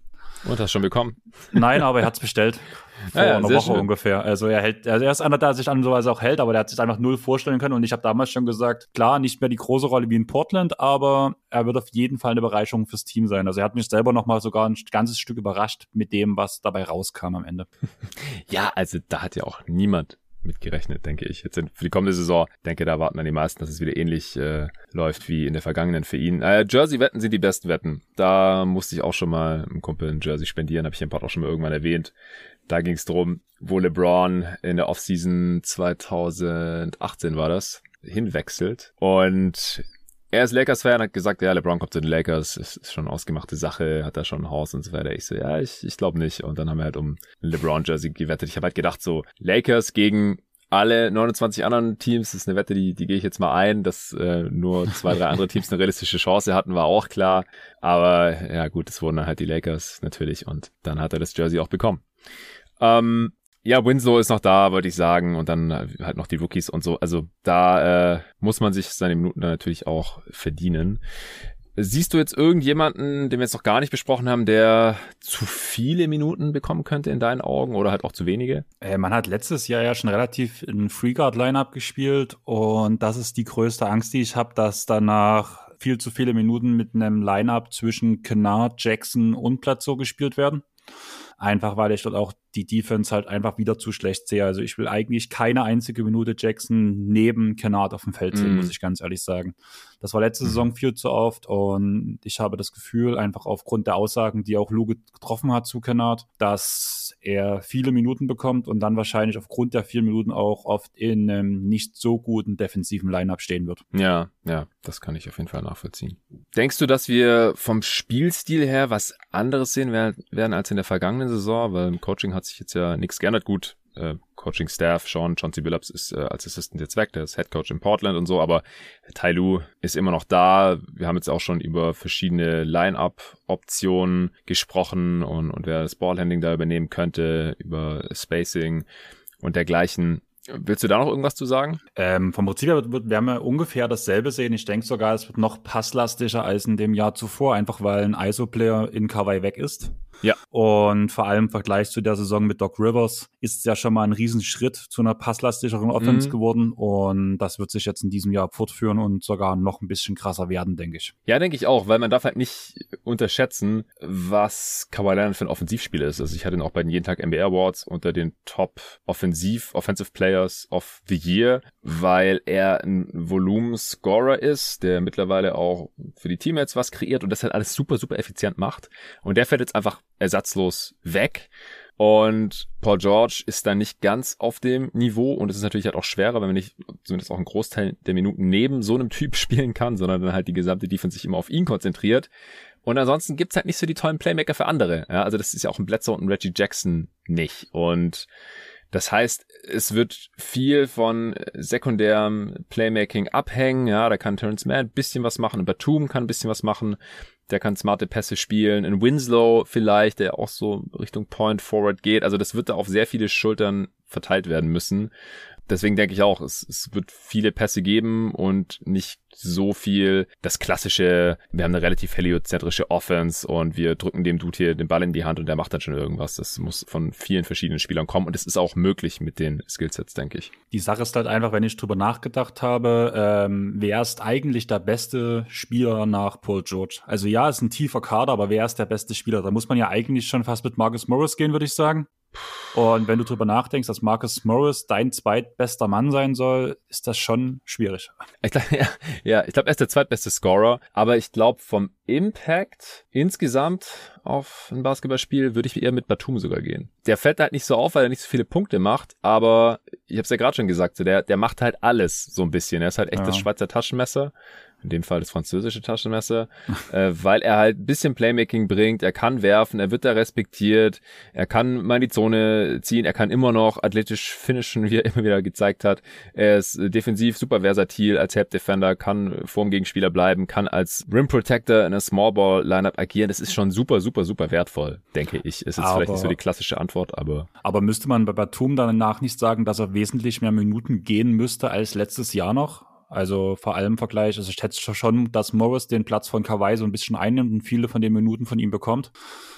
Und hast schon bekommen? Nein, aber er hat es bestellt. Vor ja, einer Woche schön. ungefähr. Also er hält, also er ist einer, der sich an sowas auch hält, aber der hat sich einfach null vorstellen können. Und ich habe damals schon gesagt, klar, nicht mehr die große Rolle wie in Portland, aber er wird auf jeden Fall eine Bereicherung fürs Team sein. Also er hat mich selber nochmal sogar ein ganzes Stück überrascht mit dem, was dabei rauskam am Ende. ja, also da hat ja auch niemand mitgerechnet, denke ich. Jetzt für die kommende Saison, denke, da warten dann die meisten, dass es wieder ähnlich äh, läuft wie in der vergangenen für ihn. Äh, Jersey-Wetten sind die besten Wetten. Da musste ich auch schon mal einem Kumpel ein Jersey spendieren, habe ich im Part auch schon mal irgendwann erwähnt. Da ging es drum, wo LeBron in der Offseason 2018 war das, hinwechselt. Und er ist Lakers-Fan, hat gesagt, ja, LeBron kommt zu den Lakers, ist, ist schon ausgemachte Sache, hat da schon ein Haus und so weiter. Ich so, ja, ich, ich glaube nicht. Und dann haben wir halt um LeBron-Jersey gewettet. Ich habe halt gedacht, so, Lakers gegen alle 29 anderen Teams, das ist eine Wette, die, die gehe ich jetzt mal ein, dass äh, nur zwei, drei andere Teams eine realistische Chance hatten, war auch klar. Aber ja gut, es wurden dann halt die Lakers natürlich und dann hat er das Jersey auch bekommen. Ähm, ja, Winslow ist noch da, wollte ich sagen, und dann halt noch die Rookies und so. Also da äh, muss man sich seine Minuten natürlich auch verdienen. Siehst du jetzt irgendjemanden, den wir jetzt noch gar nicht besprochen haben, der zu viele Minuten bekommen könnte in deinen Augen oder halt auch zu wenige? Äh, man hat letztes Jahr ja schon relativ ein Free-Guard-Lineup gespielt und das ist die größte Angst, die ich habe, dass danach viel zu viele Minuten mit einem Lineup zwischen Kennard, Jackson und Platzo gespielt werden. Einfach weil ich dort auch die Defense halt einfach wieder zu schlecht sehe. Also ich will eigentlich keine einzige Minute Jackson neben Kennard auf dem Feld sehen, mm. muss ich ganz ehrlich sagen. Das war letzte mhm. Saison viel zu oft und ich habe das Gefühl, einfach aufgrund der Aussagen, die auch Lou getroffen hat zu Kennard, dass er viele Minuten bekommt und dann wahrscheinlich aufgrund der vielen Minuten auch oft in einem nicht so guten defensiven Lineup stehen wird. Ja, ja, das kann ich auf jeden Fall nachvollziehen. Denkst du, dass wir vom Spielstil her was anderes sehen werden als in der vergangenen Saison? Weil im Coaching hat sich jetzt ja nichts geändert. Gut, äh, Coaching Staff, Sean, Chauncey Billups ist äh, als Assistant jetzt weg, der ist Head Coach in Portland und so, aber Tai Lu ist immer noch da. Wir haben jetzt auch schon über verschiedene Line-Up-Optionen gesprochen und, und wer das Ballhandling da übernehmen könnte, über Spacing und dergleichen. Willst du da noch irgendwas zu sagen? Ähm, vom Prinzip her wird, werden wir ungefähr dasselbe sehen. Ich denke sogar, es wird noch passlastiger als in dem Jahr zuvor, einfach weil ein ISO-Player in Kawaii weg ist. Ja. Und vor allem im Vergleich zu der Saison mit Doc Rivers ist es ja schon mal ein Riesenschritt zu einer passlastigeren Offense mhm. geworden. Und das wird sich jetzt in diesem Jahr fortführen und sogar noch ein bisschen krasser werden, denke ich. Ja, denke ich auch, weil man darf halt nicht unterschätzen, was Kawhi Leonard für ein Offensivspiel ist. Also ich hatte ihn auch bei den jeden Tag NBA Awards unter den Top Offensiv, Offensive Players of the Year, weil er ein Volumen-Scorer ist, der mittlerweile auch für die Teammates was kreiert und das halt alles super, super effizient macht. Und der fällt jetzt einfach ersatzlos weg. Und Paul George ist dann nicht ganz auf dem Niveau und es ist natürlich halt auch schwerer, wenn man nicht zumindest auch einen Großteil der Minuten neben so einem Typ spielen kann, sondern dann halt die gesamte Defense sich immer auf ihn konzentriert. Und ansonsten gibt's halt nicht so die tollen Playmaker für andere. Ja, also das ist ja auch ein Bledsoe und ein Reggie Jackson nicht. Und das heißt, es wird viel von sekundärem Playmaking abhängen. Ja, da kann Terrence Mann ein bisschen was machen, ein Batum kann ein bisschen was machen der kann smarte Pässe spielen. In Winslow vielleicht, der auch so Richtung Point Forward geht. Also das wird da auf sehr viele Schultern verteilt werden müssen deswegen denke ich auch, es, es wird viele Pässe geben und nicht so viel das klassische, wir haben eine relativ heliozentrische Offense und wir drücken dem Dude hier den Ball in die Hand und der macht dann schon irgendwas. Das muss von vielen verschiedenen Spielern kommen und es ist auch möglich mit den Skillsets, denke ich. Die Sache ist halt einfach, wenn ich drüber nachgedacht habe, ähm, wer ist eigentlich der beste Spieler nach Paul George? Also ja, ist ein tiefer Kader, aber wer ist der beste Spieler? Da muss man ja eigentlich schon fast mit Marcus Morris gehen, würde ich sagen. Und wenn du drüber nachdenkst, dass Marcus Morris dein zweitbester Mann sein soll, ist das schon schwierig. Ich glaub, ja, ja, ich glaube, er ist der zweitbeste Scorer, aber ich glaube, vom Impact insgesamt auf ein Basketballspiel würde ich eher mit Batum sogar gehen. Der fällt halt nicht so auf, weil er nicht so viele Punkte macht, aber ich habe es ja gerade schon gesagt, so der, der macht halt alles so ein bisschen. Er ist halt echt ja. das Schweizer Taschenmesser in dem Fall das französische Taschenmesser, äh, weil er halt ein bisschen Playmaking bringt, er kann werfen, er wird da respektiert, er kann mal in die Zone ziehen, er kann immer noch athletisch finishen, wie er immer wieder gezeigt hat. Er ist defensiv super versatil als Help Defender, kann vorm Gegenspieler bleiben, kann als Rim Protector in einer Small Ball Lineup agieren. Das ist schon super, super, super wertvoll, denke ich. Ist jetzt aber, vielleicht nicht so die klassische Antwort, aber. Aber müsste man bei Batum danach nicht sagen, dass er wesentlich mehr Minuten gehen müsste als letztes Jahr noch? Also vor allem im Vergleich, also ich schätze schon, dass Morris den Platz von Kawhi so ein bisschen einnimmt und viele von den Minuten von ihm bekommt,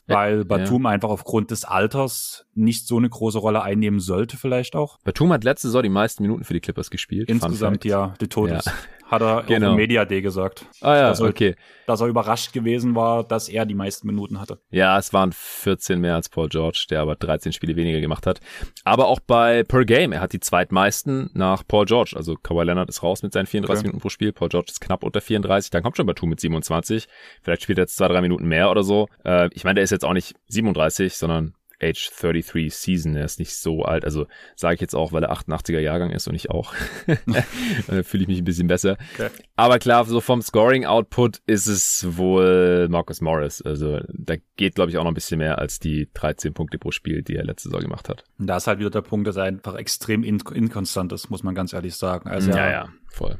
weil Batum ja. einfach aufgrund des Alters nicht so eine große Rolle einnehmen sollte vielleicht auch. Batum hat letzte Saison die meisten Minuten für die Clippers gespielt. Insgesamt ja, die Todes. Ja hat er genau. auf dem Media Day gesagt. Ah ja, dass er, okay. Dass er überrascht gewesen war, dass er die meisten Minuten hatte. Ja, es waren 14 mehr als Paul George, der aber 13 Spiele weniger gemacht hat. Aber auch bei Per Game, er hat die zweitmeisten nach Paul George. Also Kawhi Leonard ist raus mit seinen 34 okay. Minuten pro Spiel, Paul George ist knapp unter 34, dann kommt schon Batum mit 27. Vielleicht spielt er jetzt zwei, drei Minuten mehr oder so. Äh, ich meine, der ist jetzt auch nicht 37, sondern Age 33 Season. Er ist nicht so alt. Also sage ich jetzt auch, weil er 88er Jahrgang ist und ich auch. fühle ich mich ein bisschen besser. Okay. Aber klar, so vom Scoring-Output ist es wohl Marcus Morris. Also da geht, glaube ich, auch noch ein bisschen mehr als die 13 Punkte pro Spiel, die er letzte Saison gemacht hat. Und da ist halt wieder der Punkt, dass er einfach extrem in inkonstant ist, muss man ganz ehrlich sagen. Also ja, ja, voll.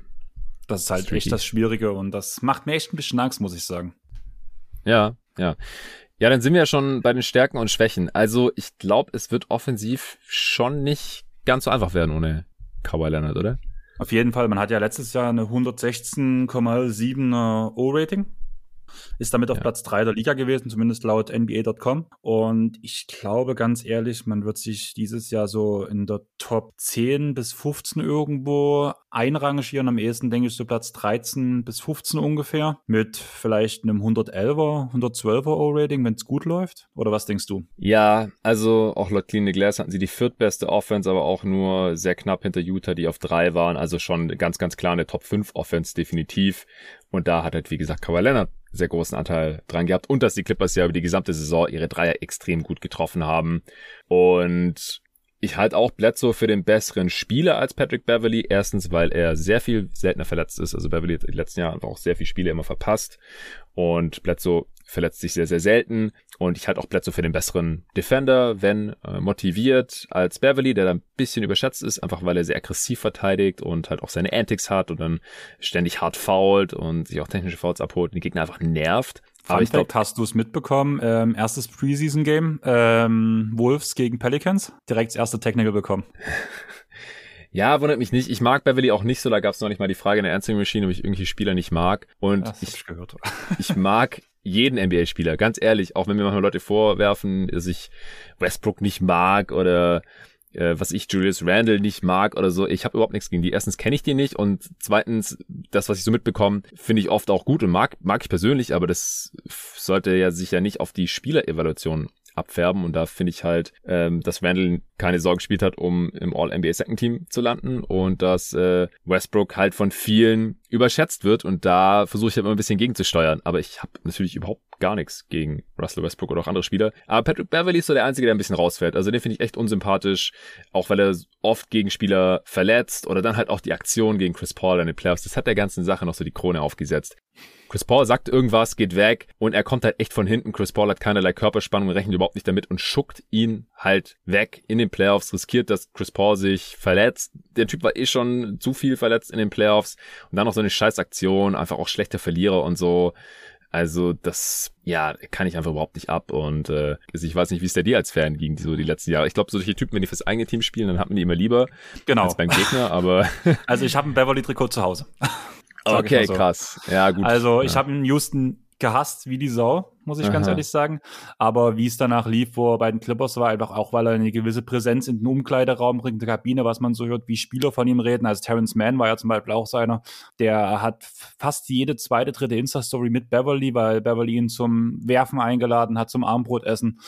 Das ist halt Streaky. echt das Schwierige und das macht mir echt ein bisschen Angst, muss ich sagen. Ja, ja. Ja, dann sind wir ja schon bei den Stärken und Schwächen. Also ich glaube, es wird offensiv schon nicht ganz so einfach werden ohne Kawhi Leonard, oder? Auf jeden Fall. Man hat ja letztes Jahr eine 116,7er O-Rating. Ist damit auf ja. Platz 3 der Liga gewesen, zumindest laut NBA.com. Und ich glaube ganz ehrlich, man wird sich dieses Jahr so in der Top 10 bis 15 irgendwo einrangieren. Am ehesten denke ich so Platz 13 bis 15 ungefähr. Mit vielleicht einem 111er, 112er O-Rating, wenn es gut läuft. Oder was denkst du? Ja, also auch laut Clean the Glass hatten sie die viertbeste Offense, aber auch nur sehr knapp hinter Utah, die auf drei waren. Also schon ganz, ganz klar eine Top 5 Offense definitiv. Und da hat halt, wie gesagt, Kawhi Leonard sehr großen Anteil dran gehabt. Und dass die Clippers ja über die gesamte Saison ihre Dreier extrem gut getroffen haben. Und ich halte auch Bledsoe für den besseren Spieler als Patrick Beverly. Erstens, weil er sehr viel seltener verletzt ist. Also Beverly hat in den letzten Jahren einfach auch sehr viele Spiele immer verpasst. Und Bledsoe verletzt sich sehr, sehr selten. Und ich halte auch Bledsoe für den besseren Defender, wenn äh, motiviert, als Beverly, der da ein bisschen überschätzt ist, einfach weil er sehr aggressiv verteidigt und halt auch seine Antics hat und dann ständig hart fault und sich auch technische Fouls abholt und die Gegner einfach nervt. Aber ich glaube, hast du es mitbekommen? Ähm, erstes Preseason-Game, ähm, Wolves gegen Pelicans, direkt das erste Technical bekommen. Ja, wundert mich nicht. Ich mag Beverly auch nicht so. Da gab es noch nicht mal die Frage in der Answering Machine, ob ich irgendwelche Spieler nicht mag. Und das ich, ich, gehört. ich mag jeden NBA-Spieler, ganz ehrlich. Auch wenn mir manchmal Leute vorwerfen, dass ich Westbrook nicht mag oder äh, was ich Julius Randle nicht mag oder so. Ich habe überhaupt nichts gegen die. Erstens kenne ich die nicht und zweitens, das, was ich so mitbekomme, finde ich oft auch gut und mag, mag ich persönlich, aber das sollte ja sich ja nicht auf die Spielerevaluation abfärben. Und da finde ich halt, ähm, dass Randall keine Sorge gespielt hat, um im All-NBA Second Team zu landen und dass äh, Westbrook halt von vielen überschätzt wird und da versuche ich halt immer ein bisschen gegenzusteuern. Aber ich habe natürlich überhaupt gar nichts gegen Russell Westbrook oder auch andere Spieler. Aber Patrick Beverly ist so der Einzige, der ein bisschen rausfällt. Also den finde ich echt unsympathisch, auch weil er oft gegen Spieler verletzt oder dann halt auch die Aktion gegen Chris Paul in den Playoffs. Das hat der ganzen Sache noch so die Krone aufgesetzt. Chris Paul sagt irgendwas, geht weg und er kommt halt echt von hinten. Chris Paul hat keinerlei Körperspannung, rechnet überhaupt nicht damit und schuckt ihn halt weg in den Playoffs, riskiert, dass Chris Paul sich verletzt. Der Typ war eh schon zu viel verletzt in den Playoffs und dann noch so eine Scheißaktion, einfach auch schlechter Verlierer und so. Also das, ja, kann ich einfach überhaupt nicht ab. Und äh, also ich weiß nicht, wie es der dir als Fan ging, so die letzten Jahre. Ich glaube, solche Typen, wenn die fürs eigene Team spielen, dann hat man die immer lieber genau. als beim Gegner. Aber also ich habe ein Beverly-Trikot zu Hause. okay, so. krass. Ja, gut. Also ich ja. habe einen Houston gehasst wie die Sau, muss ich Aha. ganz ehrlich sagen. Aber wie es danach lief, wo er bei den Clippers war, einfach auch, weil er eine gewisse Präsenz in den Umkleideraum bringt, in der Kabine, was man so hört, wie Spieler von ihm reden. Also Terrence Mann war ja zum Beispiel auch seiner. Der hat fast jede zweite, dritte Insta-Story mit Beverly, weil Beverly ihn zum Werfen eingeladen hat, zum Armbrotessen.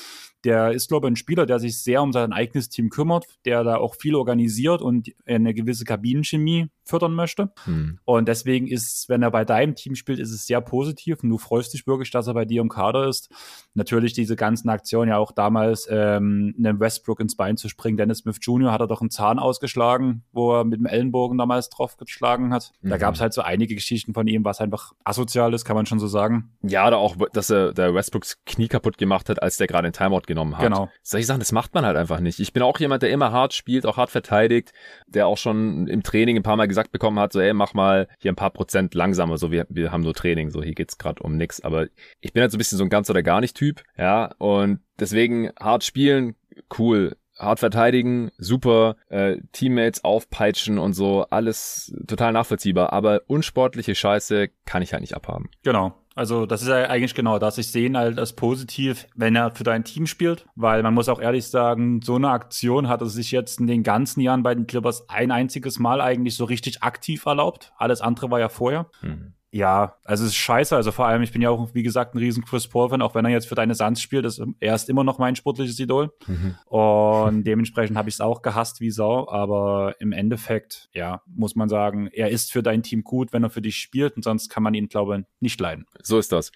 Der ist, glaube ich, ein Spieler, der sich sehr um sein eigenes Team kümmert, der da auch viel organisiert und eine gewisse Kabinenchemie fördern möchte. Hm. Und deswegen ist, wenn er bei deinem Team spielt, ist es sehr positiv und du freust dich wirklich, dass er bei dir im Kader ist. Natürlich diese ganzen Aktionen, ja auch damals ähm, einem Westbrook ins Bein zu springen. Dennis Smith Jr. hat er doch einen Zahn ausgeschlagen, wo er mit dem Ellenbogen damals drauf geschlagen hat. Mhm. Da gab es halt so einige Geschichten von ihm, was einfach asozial ist, kann man schon so sagen. Ja, oder auch, dass er der Westbrooks Knie kaputt gemacht hat, als der gerade einen Timeout genommen hat. Genau. Solche Sachen, das macht man halt einfach nicht. Ich bin auch jemand, der immer hart spielt, auch hart verteidigt, der auch schon im Training ein paar Mal gesagt bekommen hat, so, ey, mach mal hier ein paar Prozent langsamer, so, wir, wir haben nur Training, so, hier geht's gerade um nix. Aber ich bin halt so ein bisschen so ein ganz oder gar nicht Typ, ja, und deswegen hart spielen, cool hart verteidigen, super, äh, Teammates aufpeitschen und so, alles total nachvollziehbar, aber unsportliche Scheiße kann ich halt nicht abhaben. Genau. Also das ist ja eigentlich genau das. Ich sehe ihn halt als positiv, wenn er für dein Team spielt, weil man muss auch ehrlich sagen, so eine Aktion hat er sich jetzt in den ganzen Jahren bei den Clippers ein einziges Mal eigentlich so richtig aktiv erlaubt. Alles andere war ja vorher. Mhm ja, also es ist scheiße. Also vor allem, ich bin ja auch, wie gesagt, ein riesen Chris Paul-Fan, auch wenn er jetzt für deine Suns spielt, ist, er ist immer noch mein sportliches Idol. Mhm. Und dementsprechend habe ich es auch gehasst wie Sau. Aber im Endeffekt, ja, muss man sagen, er ist für dein Team gut, wenn er für dich spielt. Und sonst kann man ihn, glaube ich, nicht leiden. So ist das.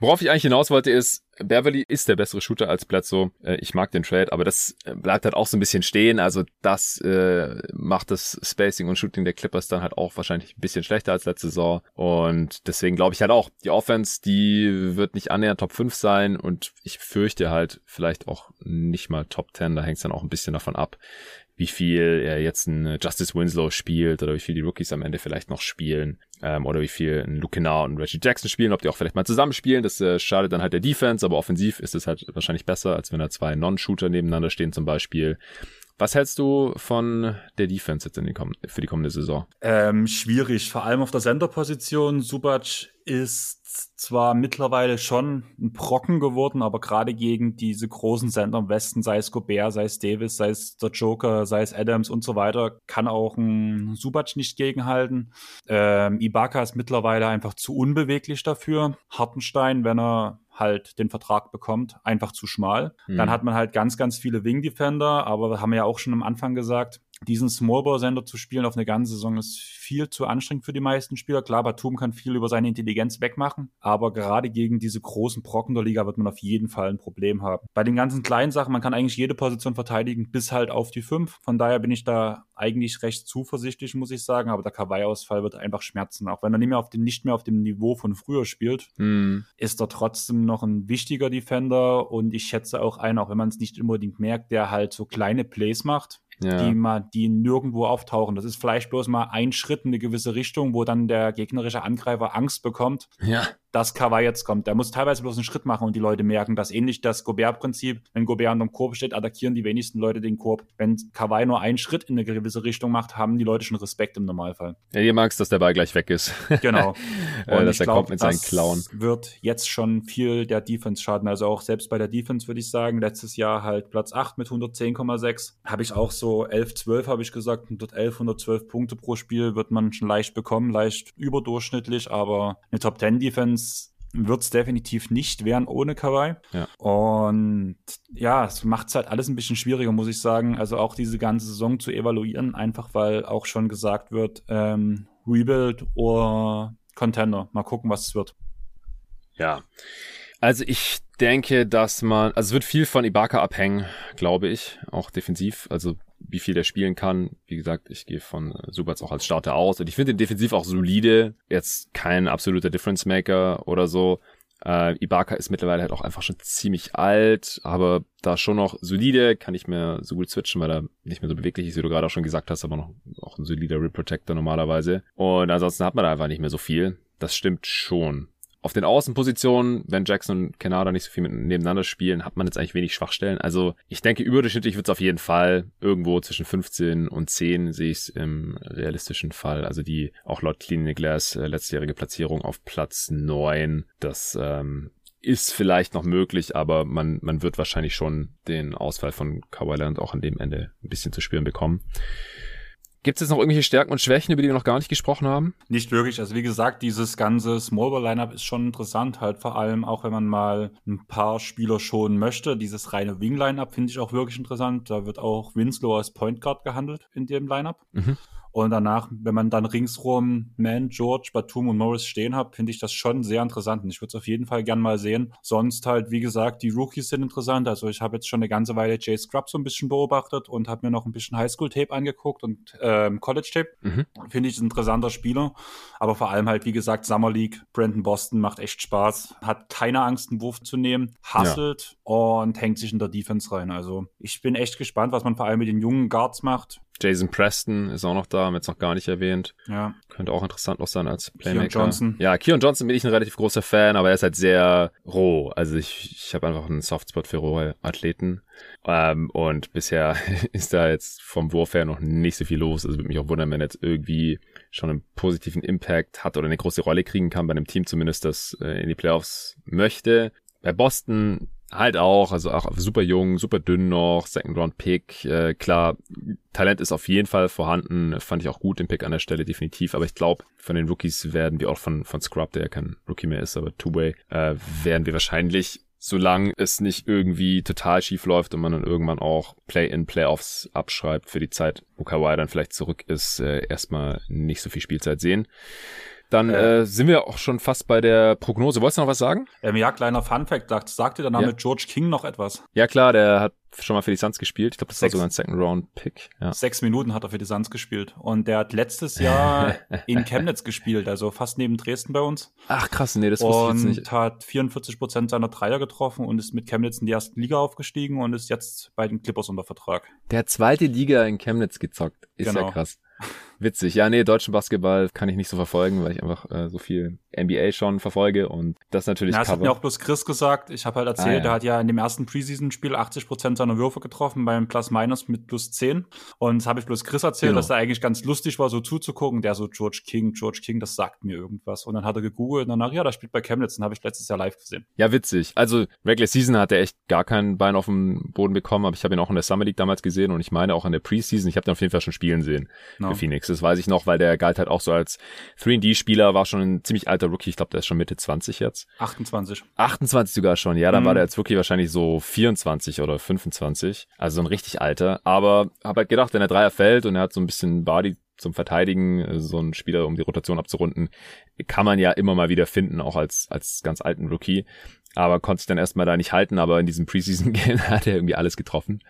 Worauf ich eigentlich hinaus wollte, ist, Beverly ist der bessere Shooter als Bledsoe. Äh, ich mag den Trade, aber das äh, bleibt halt auch so ein bisschen stehen. Also das äh, macht das Spacing und Shooting der Clippers dann halt auch wahrscheinlich ein bisschen schlechter als letzte Saison. Und deswegen glaube ich halt auch, die Offense, die wird nicht annähernd Top 5 sein und ich fürchte halt vielleicht auch nicht mal Top 10. Da hängt es dann auch ein bisschen davon ab, wie viel er jetzt ein Justice Winslow spielt oder wie viel die Rookies am Ende vielleicht noch spielen ähm, oder wie viel ein Luke Kennard und Reggie Jackson spielen, ob die auch vielleicht mal zusammen spielen. Das äh, schadet dann halt der Defense, aber offensiv ist es halt wahrscheinlich besser, als wenn da zwei Non-Shooter nebeneinander stehen zum Beispiel. Was hältst du von der Defense jetzt die für die kommende Saison? Ähm, schwierig, vor allem auf der Center-Position. Subac ist zwar mittlerweile schon ein Brocken geworden, aber gerade gegen diese großen Sender im Westen, sei es Gobert, sei es Davis, sei es der Joker, sei es Adams und so weiter, kann auch ein Subac nicht gegenhalten. Ähm, Ibaka ist mittlerweile einfach zu unbeweglich dafür. Hartenstein, wenn er halt den Vertrag bekommt, einfach zu schmal. Mhm. Dann hat man halt ganz, ganz viele Wing Defender, aber wir haben ja auch schon am Anfang gesagt, diesen Smallball-Sender zu spielen auf eine ganze Saison ist viel zu anstrengend für die meisten Spieler. Klar, Batum kann viel über seine Intelligenz wegmachen, aber gerade gegen diese großen Brocken der Liga wird man auf jeden Fall ein Problem haben. Bei den ganzen kleinen Sachen, man kann eigentlich jede Position verteidigen, bis halt auf die fünf. Von daher bin ich da eigentlich recht zuversichtlich, muss ich sagen, aber der Kawaii-Ausfall wird einfach schmerzen. Auch wenn er nicht mehr auf dem, nicht mehr auf dem Niveau von früher spielt, mm. ist er trotzdem noch ein wichtiger Defender und ich schätze auch einen, auch wenn man es nicht unbedingt merkt, der halt so kleine Plays macht ja. die mal, die nirgendwo auftauchen. Das ist vielleicht bloß mal ein Schritt in eine gewisse Richtung, wo dann der gegnerische Angreifer Angst bekommt. Ja dass Kawhi jetzt kommt. Der muss teilweise bloß einen Schritt machen und die Leute merken dass Ähnlich das Gobert-Prinzip. Wenn Gobert dem Korb steht, attackieren die wenigsten Leute den Korb. Wenn Kawhi nur einen Schritt in eine gewisse Richtung macht, haben die Leute schon Respekt im Normalfall. Ja, ihr magst, dass der Ball gleich weg ist. Genau. äh, dass er glaub, kommt mit seinen Klauen. wird jetzt schon viel der Defense schaden. Also auch selbst bei der Defense würde ich sagen, letztes Jahr halt Platz 8 mit 110,6. Habe ich auch so 11, 12 habe ich gesagt. 111, 112 Punkte pro Spiel wird man schon leicht bekommen. Leicht überdurchschnittlich, aber eine Top-10-Defense Offense wird es definitiv nicht werden ohne Kawhi. Ja. Und ja, es macht es halt alles ein bisschen schwieriger, muss ich sagen. Also auch diese ganze Saison zu evaluieren, einfach weil auch schon gesagt wird, ähm, Rebuild oder Contender. Mal gucken, was es wird. Ja. Also ich denke, dass man, also es wird viel von Ibaka abhängen, glaube ich, auch defensiv. Also wie viel er spielen kann. Wie gesagt, ich gehe von Subats auch als Starter aus und ich finde ihn defensiv auch solide. Jetzt kein absoluter Difference Maker oder so. Äh, Ibaka ist mittlerweile halt auch einfach schon ziemlich alt, aber da schon noch solide, kann ich mir so gut switchen, weil er nicht mehr so beweglich ist, wie du gerade auch schon gesagt hast, aber noch auch ein solider Rip Protector normalerweise. Und ansonsten hat man da einfach nicht mehr so viel. Das stimmt schon. Auf den Außenpositionen, wenn Jackson und Canada nicht so viel nebeneinander spielen, hat man jetzt eigentlich wenig Schwachstellen. Also ich denke, überdurchschnittlich wird es auf jeden Fall irgendwo zwischen 15 und 10 sehe ich es im realistischen Fall. Also die auch laut Clean Glass äh, letztjährige Platzierung auf Platz 9. Das ähm, ist vielleicht noch möglich, aber man, man wird wahrscheinlich schon den Ausfall von Kawhi Leonard auch an dem Ende ein bisschen zu spüren bekommen. Gibt es jetzt noch irgendwelche Stärken und Schwächen, über die wir noch gar nicht gesprochen haben? Nicht wirklich. Also wie gesagt, dieses ganze Smallball-Lineup ist schon interessant, halt vor allem auch, wenn man mal ein paar Spieler schonen möchte. Dieses reine Wing-Lineup finde ich auch wirklich interessant. Da wird auch Winslow als Point Guard gehandelt in dem Lineup. Mhm. Und danach, wenn man dann ringsrum Man, George, Batum und Morris stehen hat, finde ich das schon sehr interessant. Und ich würde es auf jeden Fall gern mal sehen. Sonst halt, wie gesagt, die Rookies sind interessant. Also ich habe jetzt schon eine ganze Weile Jay Scrub so ein bisschen beobachtet und habe mir noch ein bisschen Highschool-Tape angeguckt und ähm, College-Tape. Mhm. Finde ich ein interessanter Spieler. Aber vor allem halt, wie gesagt, Summer League, Brandon Boston macht echt Spaß. Hat keine Angst, einen Wurf zu nehmen, hustelt ja. und hängt sich in der Defense rein. Also ich bin echt gespannt, was man vor allem mit den jungen Guards macht. Jason Preston ist auch noch da, haben wir jetzt noch gar nicht erwähnt. Ja. Könnte auch interessant noch sein als Playmaker. Keon Johnson. Ja, Keon Johnson bin ich ein relativ großer Fan, aber er ist halt sehr roh. Also ich, ich habe einfach einen Softspot für rohe Athleten. Ähm, und bisher ist da jetzt vom Wurf her noch nicht so viel los. Also würde mich auch wundern, wenn er jetzt irgendwie schon einen positiven Impact hat oder eine große Rolle kriegen kann bei einem Team zumindest, das äh, in die Playoffs möchte. Bei Boston halt auch, also auch super jung, super dünn noch, Second Round Pick, äh, klar, Talent ist auf jeden Fall vorhanden, fand ich auch gut den Pick an der Stelle definitiv, aber ich glaube, von den Rookies werden wir auch von von Scrub, der ja kein Rookie mehr ist, aber Two-Way, äh, werden wir wahrscheinlich solange es nicht irgendwie total schief läuft und man dann irgendwann auch Play-in, Playoffs abschreibt für die Zeit, wo Kawhi dann vielleicht zurück ist, äh, erstmal nicht so viel Spielzeit sehen. Dann äh, sind wir auch schon fast bei der Prognose. Wolltest du noch was sagen? Ähm, ja, kleiner Funfact. Sagt, sagt dir der Name ja. George King noch etwas? Ja, klar, der hat schon mal für die Suns gespielt. Ich glaube, das Sechs, war sogar ein Second-Round-Pick. Ja. Sechs Minuten hat er für die Suns gespielt. Und der hat letztes Jahr in Chemnitz gespielt, also fast neben Dresden bei uns. Ach krass, nee, das wusste ich jetzt nicht. Und hat 44 Prozent seiner Dreier getroffen und ist mit Chemnitz in die erste Liga aufgestiegen und ist jetzt bei den Clippers unter Vertrag. Der hat zweite Liga in Chemnitz gezockt. Ist genau. ja krass. Witzig. Ja, nee, deutschen Basketball kann ich nicht so verfolgen, weil ich einfach äh, so viel NBA schon verfolge und das natürlich ja, das hat mir auch bloß Chris gesagt. Ich habe halt erzählt, ah, ja. der hat ja in dem ersten Preseason-Spiel 80 Prozent seiner Würfe getroffen beim Plus-Minus mit plus 10 und das habe ich bloß Chris erzählt, genau. dass er eigentlich ganz lustig war, so zuzugucken. Der so George King, George King, das sagt mir irgendwas und dann hat er gegoogelt und danach, ja, das spielt bei Chemnitz, den habe ich letztes Jahr live gesehen. Ja, witzig. Also Regular Season hat er echt gar kein Bein auf dem Boden bekommen, aber ich habe ihn auch in der Summer League damals gesehen und ich meine auch in der Preseason, ich habe den auf jeden Fall schon spielen sehen no. für Phoenix. Das weiß ich noch, weil der galt halt auch so als 3D-Spieler, war schon ein ziemlich alter Rookie. Ich glaube, der ist schon Mitte 20 jetzt. 28. 28 sogar schon. Ja, dann mhm. war der als Rookie wahrscheinlich so 24 oder 25. Also so ein richtig alter. Aber habe halt gedacht, wenn der Dreier fällt und er hat so ein bisschen Body zum Verteidigen, so ein Spieler, um die Rotation abzurunden, kann man ja immer mal wieder finden, auch als, als ganz alten Rookie aber konnte sich dann erstmal da nicht halten, aber in diesem Preseason-Game hat er irgendwie alles getroffen.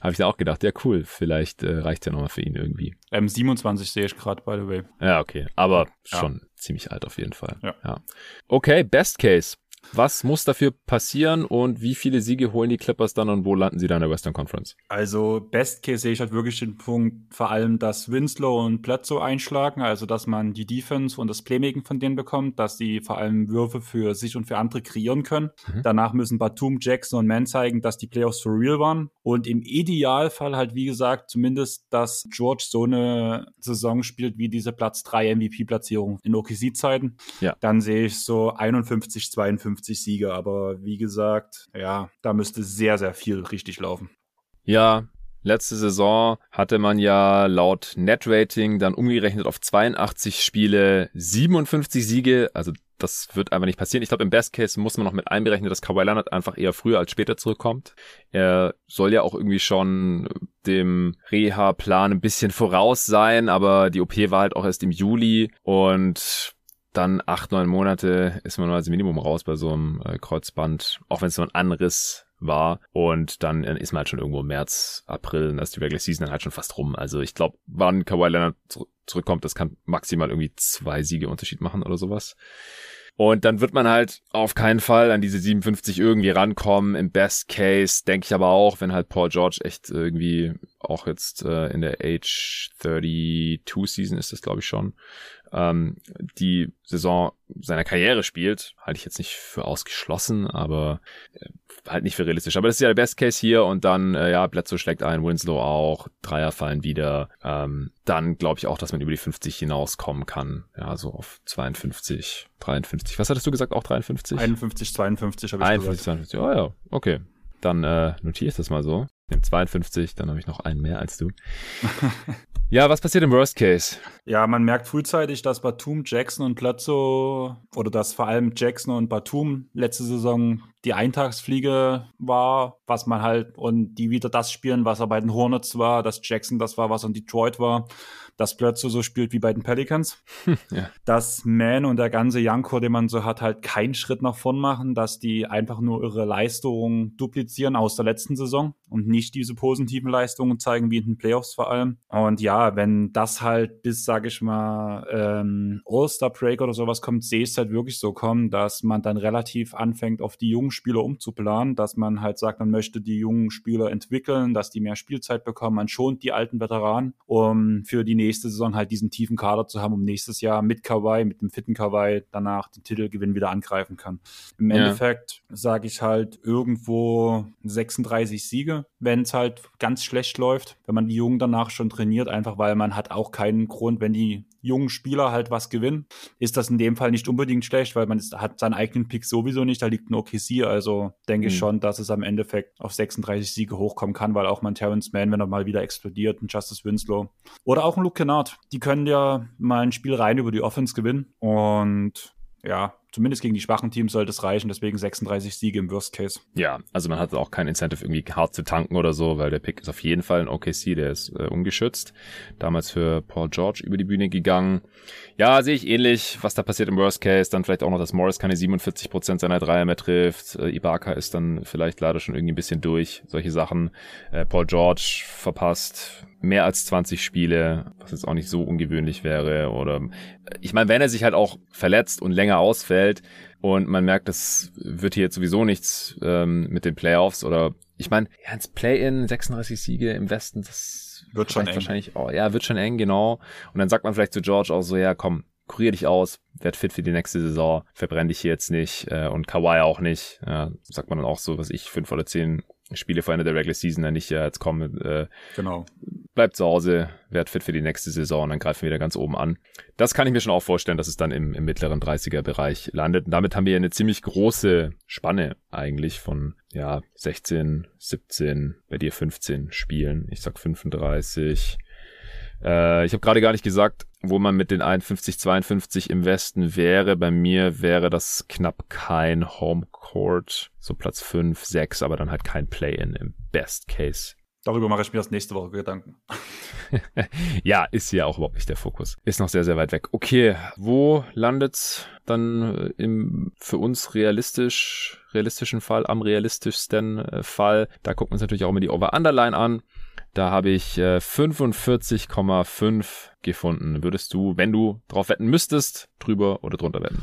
Habe ich dann auch gedacht, ja cool, vielleicht äh, reicht ja nochmal für ihn irgendwie. Ähm, 27 sehe ich gerade, by the way. Ja, okay, aber ja. schon ziemlich alt auf jeden Fall. Ja. ja. Okay, Best Case. Was muss dafür passieren und wie viele Siege holen die Clippers dann und wo landen sie dann in der Western Conference? Also Best Case sehe ich halt wirklich den Punkt, vor allem, dass Winslow und Bledsoe einschlagen, also dass man die Defense und das Playmaking von denen bekommt, dass sie vor allem Würfe für sich und für andere kreieren können. Mhm. Danach müssen Batum, Jackson und Mann zeigen, dass die Playoffs for real waren und im Idealfall halt, wie gesagt, zumindest, dass George so eine Saison spielt wie diese Platz 3 MVP-Platzierung in OKC-Zeiten. Ja. Dann sehe ich so 51, 52 50 Siege, aber wie gesagt, ja, da müsste sehr, sehr viel richtig laufen. Ja, Letzte Saison hatte man ja laut Net-Rating dann umgerechnet auf 82 Spiele 57 Siege. Also das wird einfach nicht passieren. Ich glaube, im Best Case muss man noch mit einberechnen, dass Kawhi Leonard einfach eher früher als später zurückkommt. Er soll ja auch irgendwie schon dem Reha-Plan ein bisschen voraus sein, aber die OP war halt auch erst im Juli und dann acht, neun Monate ist man nur als Minimum raus bei so einem äh, Kreuzband, auch wenn es so ein Anriss war. Und dann äh, ist man halt schon irgendwo März, April, und da ist die Regular Season dann halt schon fast rum. Also ich glaube, wann Kawhi Leonard zurückkommt, das kann maximal irgendwie zwei Siege Unterschied machen oder sowas. Und dann wird man halt auf keinen Fall an diese 57 irgendwie rankommen. Im Best Case denke ich aber auch, wenn halt Paul George echt irgendwie auch jetzt äh, in der Age 32 Season ist das glaube ich schon, ähm, die Saison seiner Karriere spielt, halte ich jetzt nicht für ausgeschlossen, aber äh, halt nicht für realistisch. Aber das ist ja der Best Case hier und dann, äh, ja, Bledsoe schlägt ein, Winslow auch, Dreier fallen wieder. Ähm, dann glaube ich auch, dass man über die 50 hinauskommen kann. Ja, so auf 52, 53. Was hattest du gesagt? Auch 53? 51, 52 habe ich 51, gesagt. 52, oh ja, okay. Dann äh, notiere ich das mal so. Nehme 52, dann habe ich noch einen mehr als du. Ja, was passiert im Worst Case? Ja, man merkt frühzeitig, dass Batum, Jackson und Plazzo oder dass vor allem Jackson und Batum letzte Saison die Eintagsfliege war, was man halt und die wieder das spielen, was er bei den Hornets war, dass Jackson das war, was er in Detroit war dass Plötze so spielt wie bei den Pelicans. ja. Dass Man und der ganze Janko, den man so hat, halt keinen Schritt nach vorn machen, dass die einfach nur ihre Leistungen duplizieren aus der letzten Saison und nicht diese positiven Leistungen zeigen wie in den Playoffs vor allem. Und ja, wenn das halt bis, sag ich mal, ähm, All-Star Break oder sowas kommt, sehe ich es halt wirklich so kommen, dass man dann relativ anfängt, auf die jungen Spieler umzuplanen, dass man halt sagt, man möchte die jungen Spieler entwickeln, dass die mehr Spielzeit bekommen, man schont die alten Veteranen, um für die nächste nächste Saison halt diesen tiefen Kader zu haben, um nächstes Jahr mit Kawhi, mit dem fitten Kawhi danach den Titelgewinn wieder angreifen kann. Im ja. Endeffekt sage ich halt irgendwo 36 Siege, wenn es halt ganz schlecht läuft, wenn man die Jungen danach schon trainiert, einfach weil man hat auch keinen Grund, wenn die jungen Spieler halt was gewinnen, ist das in dem Fall nicht unbedingt schlecht, weil man ist, hat seinen eigenen Pick sowieso nicht, da liegt ein OKC, also denke mhm. ich schon, dass es am Endeffekt auf 36 Siege hochkommen kann, weil auch man Terrence Mann, wenn er mal wieder explodiert, ein Justice Winslow oder auch ein Luke Kennard, die können ja mal ein Spiel rein über die Offense gewinnen und ja, zumindest gegen die schwachen Teams sollte es reichen, deswegen 36 Siege im Worst Case. Ja, also man hat auch kein Incentive irgendwie hart zu tanken oder so, weil der Pick ist auf jeden Fall ein OKC, der ist äh, ungeschützt. Damals für Paul George über die Bühne gegangen. Ja, sehe ich ähnlich, was da passiert im Worst Case. Dann vielleicht auch noch, dass Morris keine 47 Prozent seiner Dreier mehr trifft. Äh, Ibaka ist dann vielleicht leider schon irgendwie ein bisschen durch. Solche Sachen. Äh, Paul George verpasst mehr als 20 Spiele, was jetzt auch nicht so ungewöhnlich wäre. Oder ich meine, wenn er sich halt auch verletzt und länger ausfällt und man merkt, das wird hier jetzt sowieso nichts ähm, mit den Playoffs oder ich meine, ja, ins Play-in 36 Siege im Westen, das das wird schon eng. wahrscheinlich, oh, ja, wird schon eng, genau. Und dann sagt man vielleicht zu George auch so, ja, komm, kurier dich aus, werd fit für die nächste Saison, verbrenn dich hier jetzt nicht äh, und Kawhi auch nicht. Ja, sagt man dann auch so, was ich, fünf oder zehn Spiele vor Ende der Regular Season dann nicht, ja, jetzt komm, äh, genau. bleib zu Hause, werd fit für die nächste Saison dann greifen wir wieder ganz oben an. Das kann ich mir schon auch vorstellen, dass es dann im, im mittleren 30er-Bereich landet. Und damit haben wir eine ziemlich große Spanne eigentlich von, ja, 16, 17, bei dir 15 Spielen. Ich sag 35, äh, ich habe gerade gar nicht gesagt, wo man mit den 51, 52 im Westen wäre. Bei mir wäre das knapp kein Homecourt, so Platz 5, 6, aber dann halt kein Play-in im Best Case. Darüber mache ich mir das nächste Woche Gedanken. ja, ist hier auch überhaupt nicht der Fokus. Ist noch sehr, sehr weit weg. Okay, wo landet's dann äh, im für uns realistisch, realistischen Fall, am realistischsten äh, Fall? Da gucken wir uns natürlich auch immer die Over-Underline an. Da habe ich äh, 45,5 gefunden. Würdest du, wenn du drauf wetten müsstest, drüber oder drunter wetten?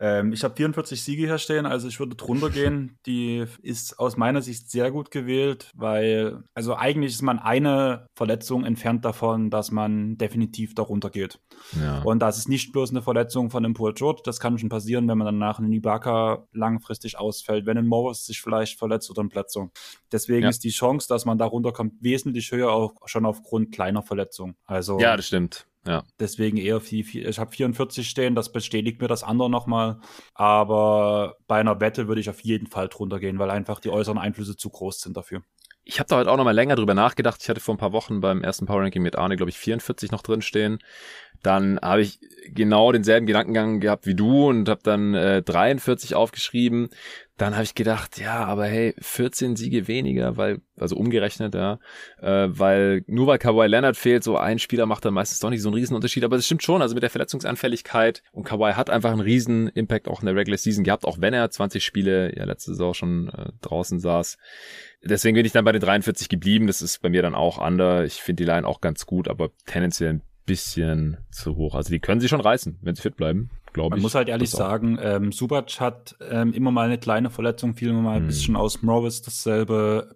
Ähm, ich habe 44 Siege hier stehen, also ich würde drunter gehen. Die ist aus meiner Sicht sehr gut gewählt, weil, also eigentlich ist man eine Verletzung entfernt davon, dass man definitiv darunter geht. Ja. Und das ist nicht bloß eine Verletzung von einem Paul George, das kann schon passieren, wenn man danach einen Ibaka langfristig ausfällt, wenn ein Morris sich vielleicht verletzt oder ein Plätzer. Deswegen ja. ist die Chance, dass man darunter kommt, wesentlich höher, auch schon aufgrund kleiner Verletzungen. Also, ja, das stimmt. Ja. Deswegen eher viel, viel ich habe 44 stehen, das bestätigt mir das andere nochmal. Aber bei einer Wette würde ich auf jeden Fall drunter gehen, weil einfach die äußeren Einflüsse zu groß sind dafür. Ich habe da heute auch nochmal länger drüber nachgedacht. Ich hatte vor ein paar Wochen beim ersten Power Ranking mit Arne, glaube ich, 44 noch drin stehen dann habe ich genau denselben Gedankengang gehabt wie du und habe dann äh, 43 aufgeschrieben. Dann habe ich gedacht, ja, aber hey, 14 Siege weniger, weil, also umgerechnet, ja, äh, weil nur weil Kawhi Leonard fehlt, so ein Spieler macht dann meistens doch nicht so einen riesen Unterschied. Aber das stimmt schon, also mit der Verletzungsanfälligkeit und Kawhi hat einfach einen riesen Impact auch in der Regular Season gehabt, auch wenn er 20 Spiele ja letzte Saison schon äh, draußen saß. Deswegen bin ich dann bei den 43 geblieben. Das ist bei mir dann auch under. Ich finde die Line auch ganz gut, aber tendenziell bisschen zu hoch. Also die können sie schon reißen, wenn sie fit bleiben, glaube ich. Man muss halt ehrlich sagen, ähm, Subac hat ähm, immer mal eine kleine Verletzung, fiel immer mal ein hm. bisschen aus. Morris dasselbe.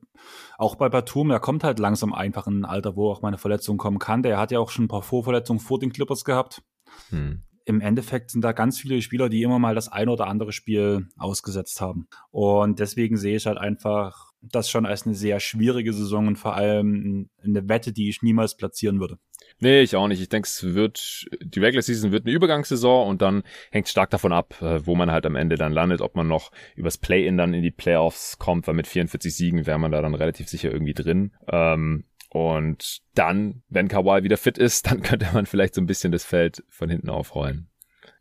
Auch bei Batum, er kommt halt langsam einfach in ein Alter, wo auch meine Verletzung kommen kann. Der hat ja auch schon ein paar Vorverletzungen vor den Clippers gehabt. Hm. Im Endeffekt sind da ganz viele Spieler, die immer mal das eine oder andere Spiel ausgesetzt haben. Und deswegen sehe ich halt einfach das schon als eine sehr schwierige Saison und vor allem eine Wette, die ich niemals platzieren würde. Nee, ich auch nicht. Ich denke, es wird, die Regular Season wird eine Übergangssaison und dann hängt stark davon ab, äh, wo man halt am Ende dann landet, ob man noch übers Play-In dann in die Playoffs kommt, weil mit 44 Siegen wäre man da dann relativ sicher irgendwie drin. Ähm, und dann, wenn Kawhi wieder fit ist, dann könnte man vielleicht so ein bisschen das Feld von hinten aufrollen.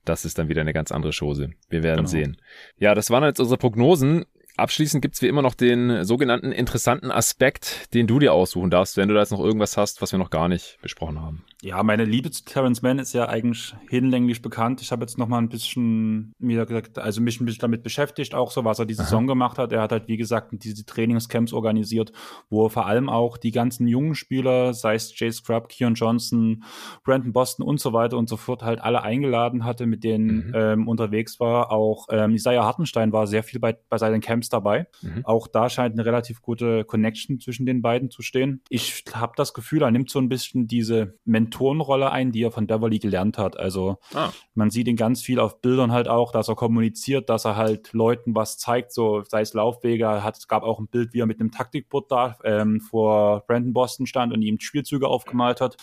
Das ist dann wieder eine ganz andere Chose. Wir werden genau. sehen. Ja, das waren jetzt unsere Prognosen. Abschließend gibt's wie immer noch den sogenannten interessanten Aspekt, den du dir aussuchen darfst, wenn du da jetzt noch irgendwas hast, was wir noch gar nicht besprochen haben. Ja, meine Liebe zu Terrence Mann ist ja eigentlich hinlänglich bekannt. Ich habe jetzt noch mal ein bisschen mir gesagt, also mich ein bisschen damit beschäftigt, auch so, was er die Saison Aha. gemacht hat. Er hat halt, wie gesagt, diese Trainingscamps organisiert, wo er vor allem auch die ganzen jungen Spieler, sei es Jay Scrub, Keon Johnson, Brandon Boston und so weiter und so fort, halt alle eingeladen hatte, mit denen mhm. ähm, unterwegs war. Auch ähm, Isaiah Hartenstein war sehr viel bei, bei seinen Camps dabei. Mhm. Auch da scheint eine relativ gute Connection zwischen den beiden zu stehen. Ich habe das Gefühl, er nimmt so ein bisschen diese Mentor Mentorenrolle ein, die er von Beverly gelernt hat. Also ah. man sieht ihn ganz viel auf Bildern halt auch, dass er kommuniziert, dass er halt Leuten was zeigt, so sei es Laufwege. Hat, es gab auch ein Bild, wie er mit einem Taktikboard da ähm, vor Brandon Boston stand und ihm Spielzüge aufgemalt hat.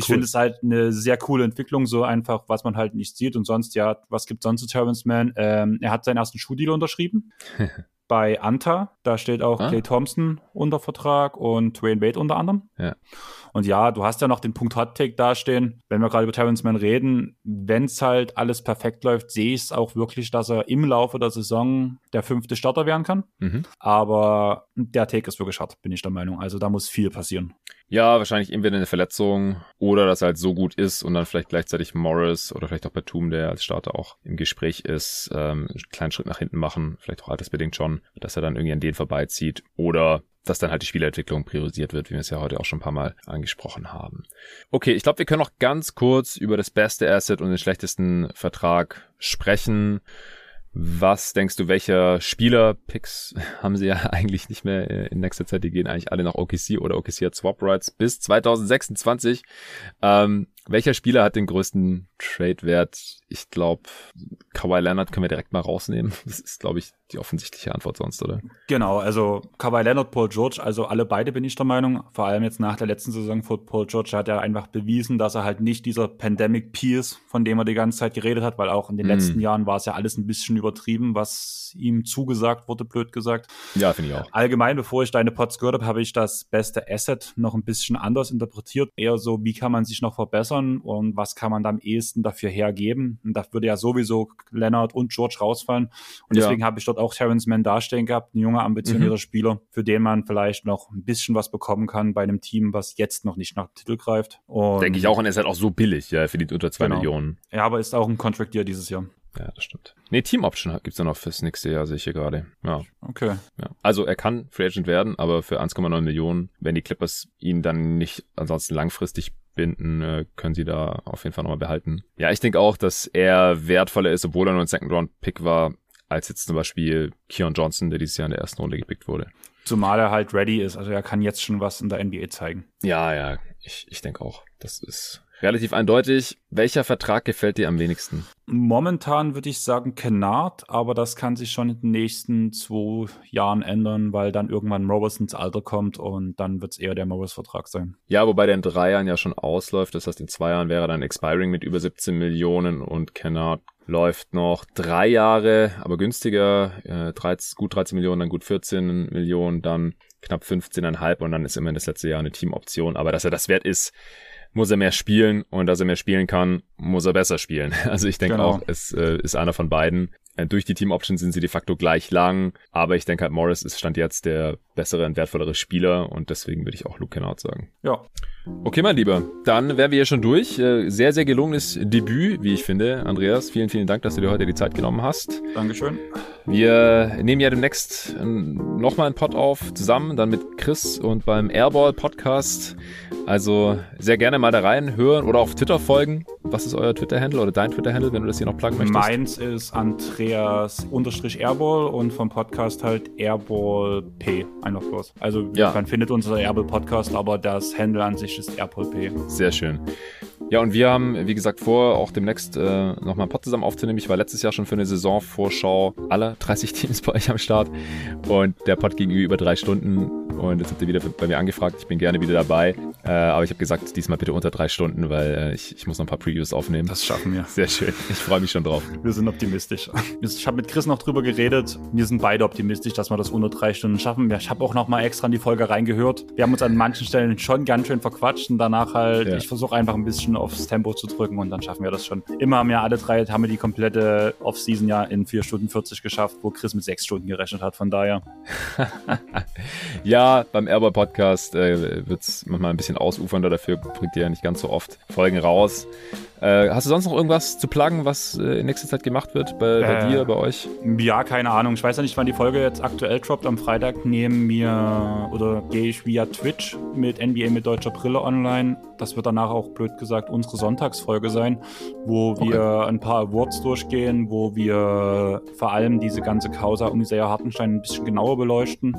Ich cool. finde es halt eine sehr coole Entwicklung, so einfach, was man halt nicht sieht. Und sonst, ja, was gibt sonst zu Terrence Mann? Ähm, er hat seinen ersten Schuhdeal unterschrieben. bei Anta. Da steht auch ah. Clay Thompson unter Vertrag und Dwayne Wade unter anderem. Ja. Und ja, du hast ja noch den Punkt Hot Take dastehen. Wenn wir gerade über Terrence Mann reden, wenn es halt alles perfekt läuft, sehe ich es auch wirklich, dass er im Laufe der Saison der fünfte Starter werden kann. Mhm. Aber der Take ist wirklich hart, bin ich der Meinung. Also da muss viel passieren. Ja, wahrscheinlich entweder eine Verletzung oder dass er halt so gut ist und dann vielleicht gleichzeitig Morris oder vielleicht auch Batum, der als Starter auch im Gespräch ist, ähm, einen kleinen Schritt nach hinten machen, vielleicht auch altersbedingt schon, dass er dann irgendwie an den vorbeizieht oder dass dann halt die Spielentwicklung priorisiert wird, wie wir es ja heute auch schon ein paar Mal angesprochen haben. Okay, ich glaube, wir können noch ganz kurz über das beste Asset und den schlechtesten Vertrag sprechen. Was denkst du, welcher Spieler-Picks haben sie ja eigentlich nicht mehr äh, in nächster Zeit? Die gehen eigentlich alle nach OKC oder OKC hat Swap Rights bis 2026. Ähm, welcher Spieler hat den größten Trade-Wert? Ich glaube, Kawhi Leonard können wir direkt mal rausnehmen. Das ist, glaube ich, die offensichtliche Antwort sonst, oder? Genau, also Kawhi Leonard, Paul George, also alle beide bin ich der Meinung. Vor allem jetzt nach der letzten Saison von Paul George hat er einfach bewiesen, dass er halt nicht dieser Pandemic Peace, von dem er die ganze Zeit geredet hat, weil auch in den mm. letzten Jahren war es ja alles ein bisschen übertrieben, was ihm zugesagt wurde, blöd gesagt. Ja, finde ich auch. Allgemein, bevor ich deine Pots gehört habe, habe ich das beste Asset noch ein bisschen anders interpretiert. Eher so, wie kann man sich noch verbessern und was kann man da am ehesten dafür hergeben. Und da würde ja sowieso Leonard und George rausfallen. Und deswegen ja. habe ich dort auch Terrence Mann dastehen gehabt, ein junger, ambitionierter mhm. Spieler, für den man vielleicht noch ein bisschen was bekommen kann bei einem Team, was jetzt noch nicht nach Titel greift. Denke ich auch, und er ist halt auch so billig, ja, für die unter zwei genau. Millionen. Ja, aber ist auch ein Contract Year dieses Jahr. Ja, das stimmt. Nee, Team Option gibt's ja noch fürs nächste Jahr, sehe ich hier gerade. Ja. Okay. Ja. Also er kann Free Agent werden, aber für 1,9 Millionen, wenn die Clippers ihn dann nicht ansonsten langfristig binden, äh, können sie da auf jeden Fall nochmal behalten. Ja, ich denke auch, dass er wertvoller ist, obwohl er nur ein Second-Round-Pick war, als jetzt zum Beispiel Keon Johnson, der dieses Jahr in der ersten Runde gepickt wurde. Zumal er halt ready ist, also er kann jetzt schon was in der NBA zeigen. Ja, ja, ich, ich denke auch. Das ist relativ eindeutig. Welcher Vertrag gefällt dir am wenigsten? Momentan würde ich sagen Kennard, aber das kann sich schon in den nächsten zwei Jahren ändern, weil dann irgendwann Morris ins Alter kommt und dann wird es eher der Morris-Vertrag sein. Ja, wobei der in drei Jahren ja schon ausläuft. Das heißt, in zwei Jahren wäre dann Expiring mit über 17 Millionen und Kennard läuft noch drei Jahre, aber günstiger, äh, 13, gut 13 Millionen, dann gut 14 Millionen, dann knapp 15,5 und dann ist immerhin das letzte Jahr eine Teamoption. Aber dass er das wert ist, muss er mehr spielen und dass er mehr spielen kann, muss er besser spielen. Also ich denke genau. auch, es äh, ist einer von beiden. Äh, durch die Team Options sind sie de facto gleich lang, aber ich denke halt, Morris ist Stand jetzt der bessere und wertvollere Spieler und deswegen würde ich auch Luke Kennard sagen. Ja. Okay, mein Lieber, dann wären wir hier schon durch. Äh, sehr, sehr gelungenes Debüt, wie ich finde. Andreas, vielen, vielen Dank, dass du dir heute die Zeit genommen hast. Dankeschön. Wir nehmen ja demnächst nochmal einen Pod auf, zusammen, dann mit Chris und beim Airball Podcast. Also sehr gerne mal da reinhören oder auf Twitter folgen. Was ist euer Twitter-Handle oder dein Twitter-Handle, wenn du das hier noch pluggen möchtest? Meins ist Andreas Airball und vom Podcast halt Airball P. Einfach bloß. Also ja. man findet unser Airball Podcast, aber das Handle an sich ist Airball P. Sehr schön. Ja, und wir haben, wie gesagt, vor, auch demnächst äh, nochmal ein Pod zusammen aufzunehmen. Ich war letztes Jahr schon für eine Saisonvorschau aller 30 Teams bei euch am Start. Und der Pod ging über drei Stunden. Und jetzt habt ihr wieder bei mir angefragt. Ich bin gerne wieder dabei. Äh, aber ich habe gesagt, diesmal bitte unter drei Stunden, weil äh, ich, ich muss noch ein paar Previews aufnehmen. Das schaffen wir. Sehr schön. Ich freue mich schon drauf. Wir sind optimistisch. Ich habe mit Chris noch drüber geredet. Wir sind beide optimistisch, dass wir das unter drei Stunden schaffen. Ich habe auch noch mal extra in die Folge reingehört. Wir haben uns an manchen Stellen schon ganz schön verquatscht und danach halt, ja. ich versuche einfach ein bisschen aufs Tempo zu drücken und dann schaffen wir das schon. Immer haben ja alle drei, haben wir die komplette Off-Season ja in vier Stunden 40 geschafft, wo Chris mit sechs Stunden gerechnet hat. Von daher. ja, beim Airboy Podcast äh, wird es manchmal ein bisschen ausufernder. Dafür bringt ihr ja nicht ganz so oft Folgen raus. Äh, hast du sonst noch irgendwas zu plagen, was äh, in nächster Zeit gemacht wird bei, bei äh, dir, bei euch? Ja, keine Ahnung. Ich weiß ja nicht, wann die Folge jetzt aktuell droppt. Am Freitag nehmen wir oder gehe ich via Twitch mit NBA mit deutscher Brille online. Das wird danach auch blöd gesagt unsere Sonntagsfolge sein, wo okay. wir ein paar Awards durchgehen, wo wir vor allem diese ganze Causa um Isaiah Hartenstein ein bisschen genauer beleuchten.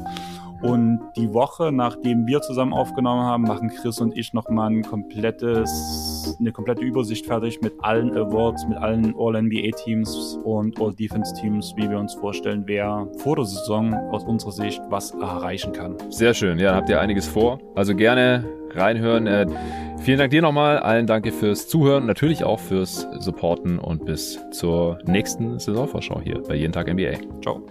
Und die Woche, nachdem wir zusammen aufgenommen haben, machen Chris und ich nochmal ein komplettes, eine komplette Übersicht fertig mit allen Awards, mit allen All-NBA-Teams und All-Defense-Teams, wie wir uns vorstellen, wer vor der Saison aus unserer Sicht was erreichen kann. Sehr schön, ja, dann habt ihr einiges vor. Also gerne reinhören. Äh, vielen Dank dir nochmal, allen danke fürs Zuhören, natürlich auch fürs Supporten und bis zur nächsten Saisonvorschau hier bei Jeden Tag NBA. Ciao.